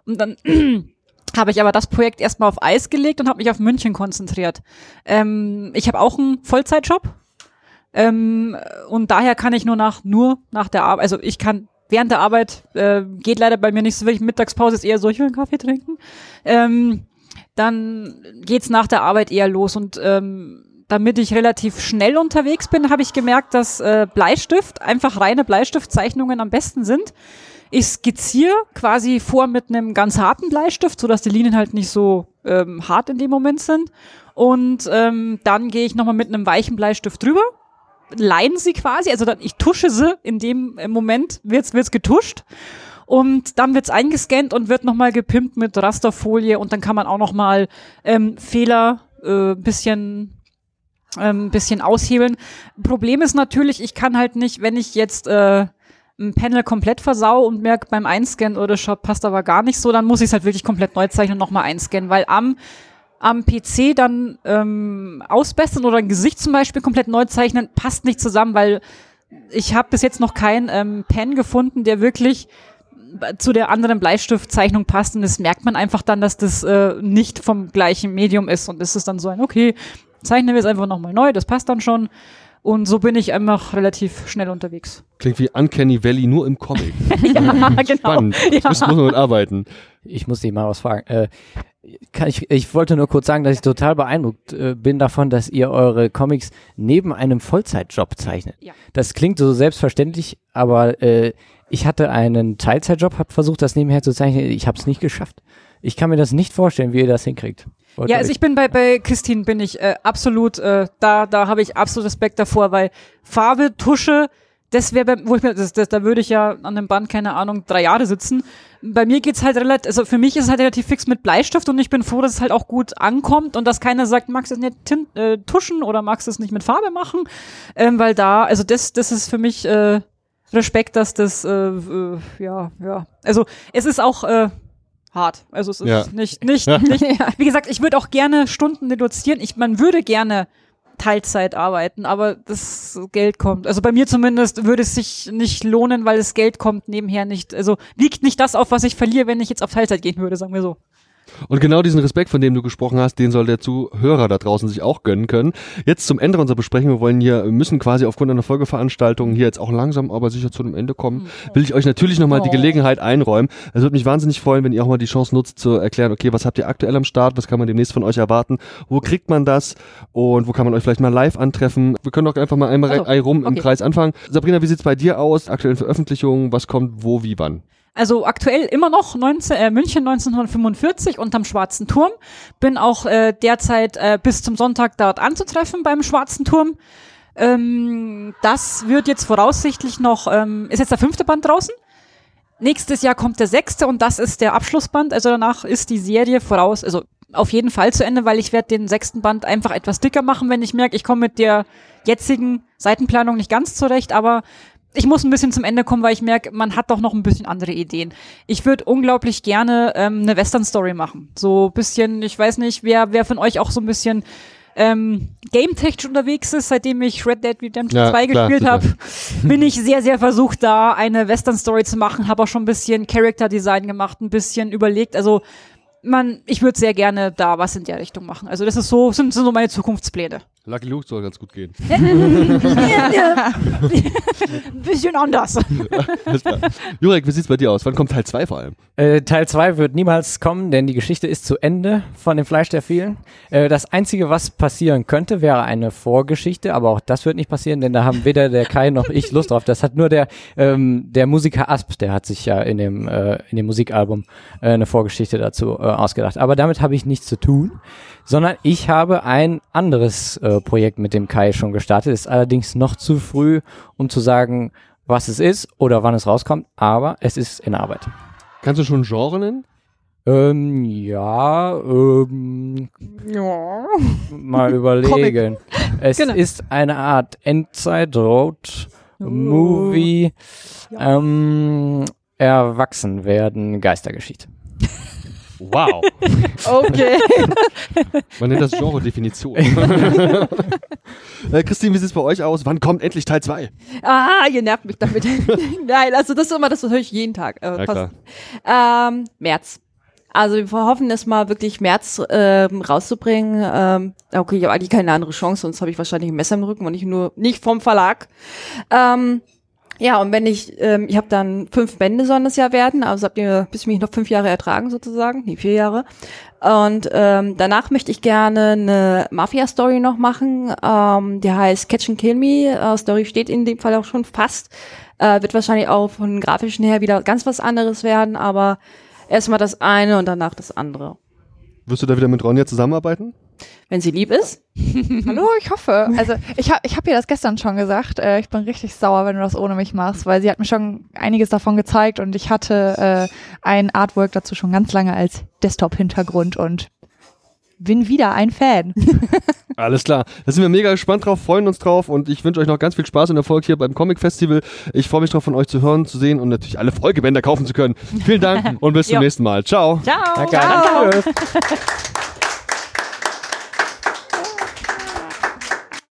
Und dann habe ich aber das Projekt erstmal auf Eis gelegt und habe mich auf München konzentriert. Ähm, ich habe auch einen Vollzeitjob. Ähm, und daher kann ich nur nach, nur nach der Arbeit, also ich kann während der Arbeit, äh, geht leider bei mir nicht so wirklich, Mittagspause ist eher so, ich will einen Kaffee trinken. Ähm, dann geht's nach der Arbeit eher los und ähm, damit ich relativ schnell unterwegs bin, habe ich gemerkt, dass äh, Bleistift, einfach reine Bleistiftzeichnungen am besten sind. Ich skizziere quasi vor mit einem ganz harten Bleistift, sodass die Linien halt nicht so ähm, hart in dem Moment sind. Und ähm, dann gehe ich nochmal mit einem weichen Bleistift drüber, leihen sie quasi, also dann, ich tusche sie, in dem äh, Moment wird's, wird's getuscht. Und dann wird's eingescannt und wird nochmal gepimpt mit Rasterfolie und dann kann man auch nochmal ähm, Fehler äh, bisschen ähm, bisschen aushebeln. Problem ist natürlich, ich kann halt nicht, wenn ich jetzt äh, ein Panel komplett versau und merke beim Einscannen oder Shop passt aber gar nicht so, dann muss ich es halt wirklich komplett neu zeichnen und nochmal einscannen, weil am am PC dann ähm, ausbessern oder ein Gesicht zum Beispiel komplett neu zeichnen, passt nicht zusammen, weil ich habe bis jetzt noch keinen ähm, Pen gefunden, der wirklich zu der anderen Bleistiftzeichnung passt und das merkt man einfach dann, dass das äh, nicht vom gleichen Medium ist und es ist dann so ein, okay, zeichnen wir es einfach nochmal neu, das passt dann schon und so bin ich einfach relativ schnell unterwegs. Klingt wie Uncanny Valley nur im Comic. ja, genau. Spannend. Das muss man mit arbeiten. Ich muss dich mal was fragen. Äh, kann ich, ich wollte nur kurz sagen, dass ich total beeindruckt äh, bin davon, dass ihr eure Comics neben einem Vollzeitjob zeichnet. Ja. Das klingt so selbstverständlich, aber äh, ich hatte einen Teilzeitjob, habe versucht, das nebenher zu zeichnen. Ich habe es nicht geschafft. Ich kann mir das nicht vorstellen, wie ihr das hinkriegt. Wollt Ja, also ich bin bei, bei Christine bin ich äh, absolut, äh, da, da habe ich absolut Respekt davor, weil Farbe, Tusche, das wäre, wo ich mir, das, das, da würde ich ja an dem Band, keine Ahnung, drei Jahre sitzen. Bei mir geht's halt relativ, also für mich ist es halt relativ fix mit Bleistift und ich bin froh, dass es halt auch gut ankommt und dass keiner sagt, magst du es nicht tint, äh, tuschen oder magst du es nicht mit Farbe machen, ähm, weil da, also das, das ist für mich äh, Respekt, dass das, äh, äh, ja, ja, also es ist auch, äh, hart. Also es ist ja. nicht, nicht, nicht. Wie gesagt, ich würde auch gerne Stunden reduzieren. Ich, man würde gerne Teilzeit arbeiten, aber das Geld kommt. Also bei mir zumindest würde es sich nicht lohnen, weil das Geld kommt nebenher nicht. Also wiegt nicht das auf, was ich verliere, wenn ich jetzt auf Teilzeit gehen würde, sagen wir so. Und genau diesen Respekt, von dem du gesprochen hast, den soll der Zuhörer da draußen sich auch gönnen können. Jetzt zum Ende unserer Besprechung. Wir wollen hier, müssen quasi aufgrund einer Folgeveranstaltung hier jetzt auch langsam, aber sicher zu einem Ende kommen. Mhm. Will ich euch natürlich nochmal oh. die Gelegenheit einräumen. Es würde mich wahnsinnig freuen, wenn ihr auch mal die Chance nutzt, zu erklären, okay, was habt ihr aktuell am Start? Was kann man demnächst von euch erwarten? Wo kriegt man das? Und wo kann man euch vielleicht mal live antreffen? Wir können doch einfach mal einmal also, rum okay. im Kreis anfangen. Sabrina, wie sieht's bei dir aus? Aktuellen Veröffentlichungen? Was kommt wo, wie, wann? Also aktuell immer noch 19, äh, München 1945 unterm Schwarzen Turm. Bin auch äh, derzeit äh, bis zum Sonntag dort anzutreffen beim Schwarzen Turm. Ähm, das wird jetzt voraussichtlich noch, ähm, ist jetzt der fünfte Band draußen. Nächstes Jahr kommt der sechste und das ist der Abschlussband. Also danach ist die Serie voraus, also auf jeden Fall zu Ende, weil ich werde den sechsten Band einfach etwas dicker machen, wenn ich merke, ich komme mit der jetzigen Seitenplanung nicht ganz zurecht, aber ich muss ein bisschen zum Ende kommen, weil ich merke, man hat doch noch ein bisschen andere Ideen. Ich würde unglaublich gerne ähm, eine Western-Story machen. So bisschen, ich weiß nicht, wer, wer von euch auch so ein bisschen ähm, game-technisch unterwegs ist, seitdem ich Red Dead Redemption ja, 2 klar, gespielt habe, bin ich sehr, sehr versucht, da eine Western-Story zu machen, habe auch schon ein bisschen Character-Design gemacht, ein bisschen überlegt. Also man, ich würde sehr gerne da was in der Richtung machen. Also das ist so, sind, sind so meine Zukunftspläne. Lucky Luke soll ganz gut gehen. Bisschen anders. Jurek, wie sieht's bei dir aus? Wann kommt Teil 2 vor allem? Äh, Teil 2 wird niemals kommen, denn die Geschichte ist zu Ende von dem Fleisch der vielen. Äh, das Einzige, was passieren könnte, wäre eine Vorgeschichte, aber auch das wird nicht passieren, denn da haben weder der Kai noch ich Lust drauf. Das hat nur der, ähm, der Musiker Asp, der hat sich ja in dem, äh, in dem Musikalbum äh, eine Vorgeschichte dazu äh, ausgedacht. Aber damit habe ich nichts zu tun sondern ich habe ein anderes äh, Projekt mit dem Kai schon gestartet. Ist allerdings noch zu früh, um zu sagen, was es ist oder wann es rauskommt, aber es ist in Arbeit. Kannst du schon Genre nennen? Ähm, ja, ähm, ja. mal überlegen. es genau. ist eine Art Endzeit-Road-Movie, uh, ja. ähm, Erwachsen werden Geistergeschichte. Wow. okay. Man nennt das Genre-Definition. äh, Christine, wie sieht es bei euch aus? Wann kommt endlich Teil 2? Ah, ihr nervt mich damit. Nein, also das ist immer, das höre ich jeden Tag. Äh, ja, ähm, März. Also wir hoffen es mal wirklich März ähm, rauszubringen. Ähm, okay, ich habe eigentlich keine andere Chance, sonst habe ich wahrscheinlich ein Messer im Rücken und nicht nur nicht vom Verlag. Ähm, ja, und wenn ich, ähm, ich habe dann fünf Bände sollen das Jahr werden, also habt ihr bis mich noch fünf Jahre ertragen sozusagen, nee, vier Jahre. Und ähm, danach möchte ich gerne eine Mafia-Story noch machen, ähm, die heißt Catch and Kill Me. Äh, Story steht in dem Fall auch schon fast. Äh, wird wahrscheinlich auch von grafischen her wieder ganz was anderes werden, aber erstmal das eine und danach das andere. Wirst du da wieder mit Ronja zusammenarbeiten? wenn sie lieb ist. Hallo, ich hoffe. Also ich habe ich hab ihr das gestern schon gesagt. Äh, ich bin richtig sauer, wenn du das ohne mich machst, weil sie hat mir schon einiges davon gezeigt und ich hatte äh, ein Artwork dazu schon ganz lange als Desktop-Hintergrund und bin wieder ein Fan. Alles klar. Da sind wir mega gespannt drauf, freuen uns drauf und ich wünsche euch noch ganz viel Spaß und Erfolg hier beim Comic Festival. Ich freue mich drauf, von euch zu hören, zu sehen und natürlich alle Folgebänder kaufen zu können. Vielen Dank und bis zum nächsten Mal. Ciao. Ciao. Danke. Ciao.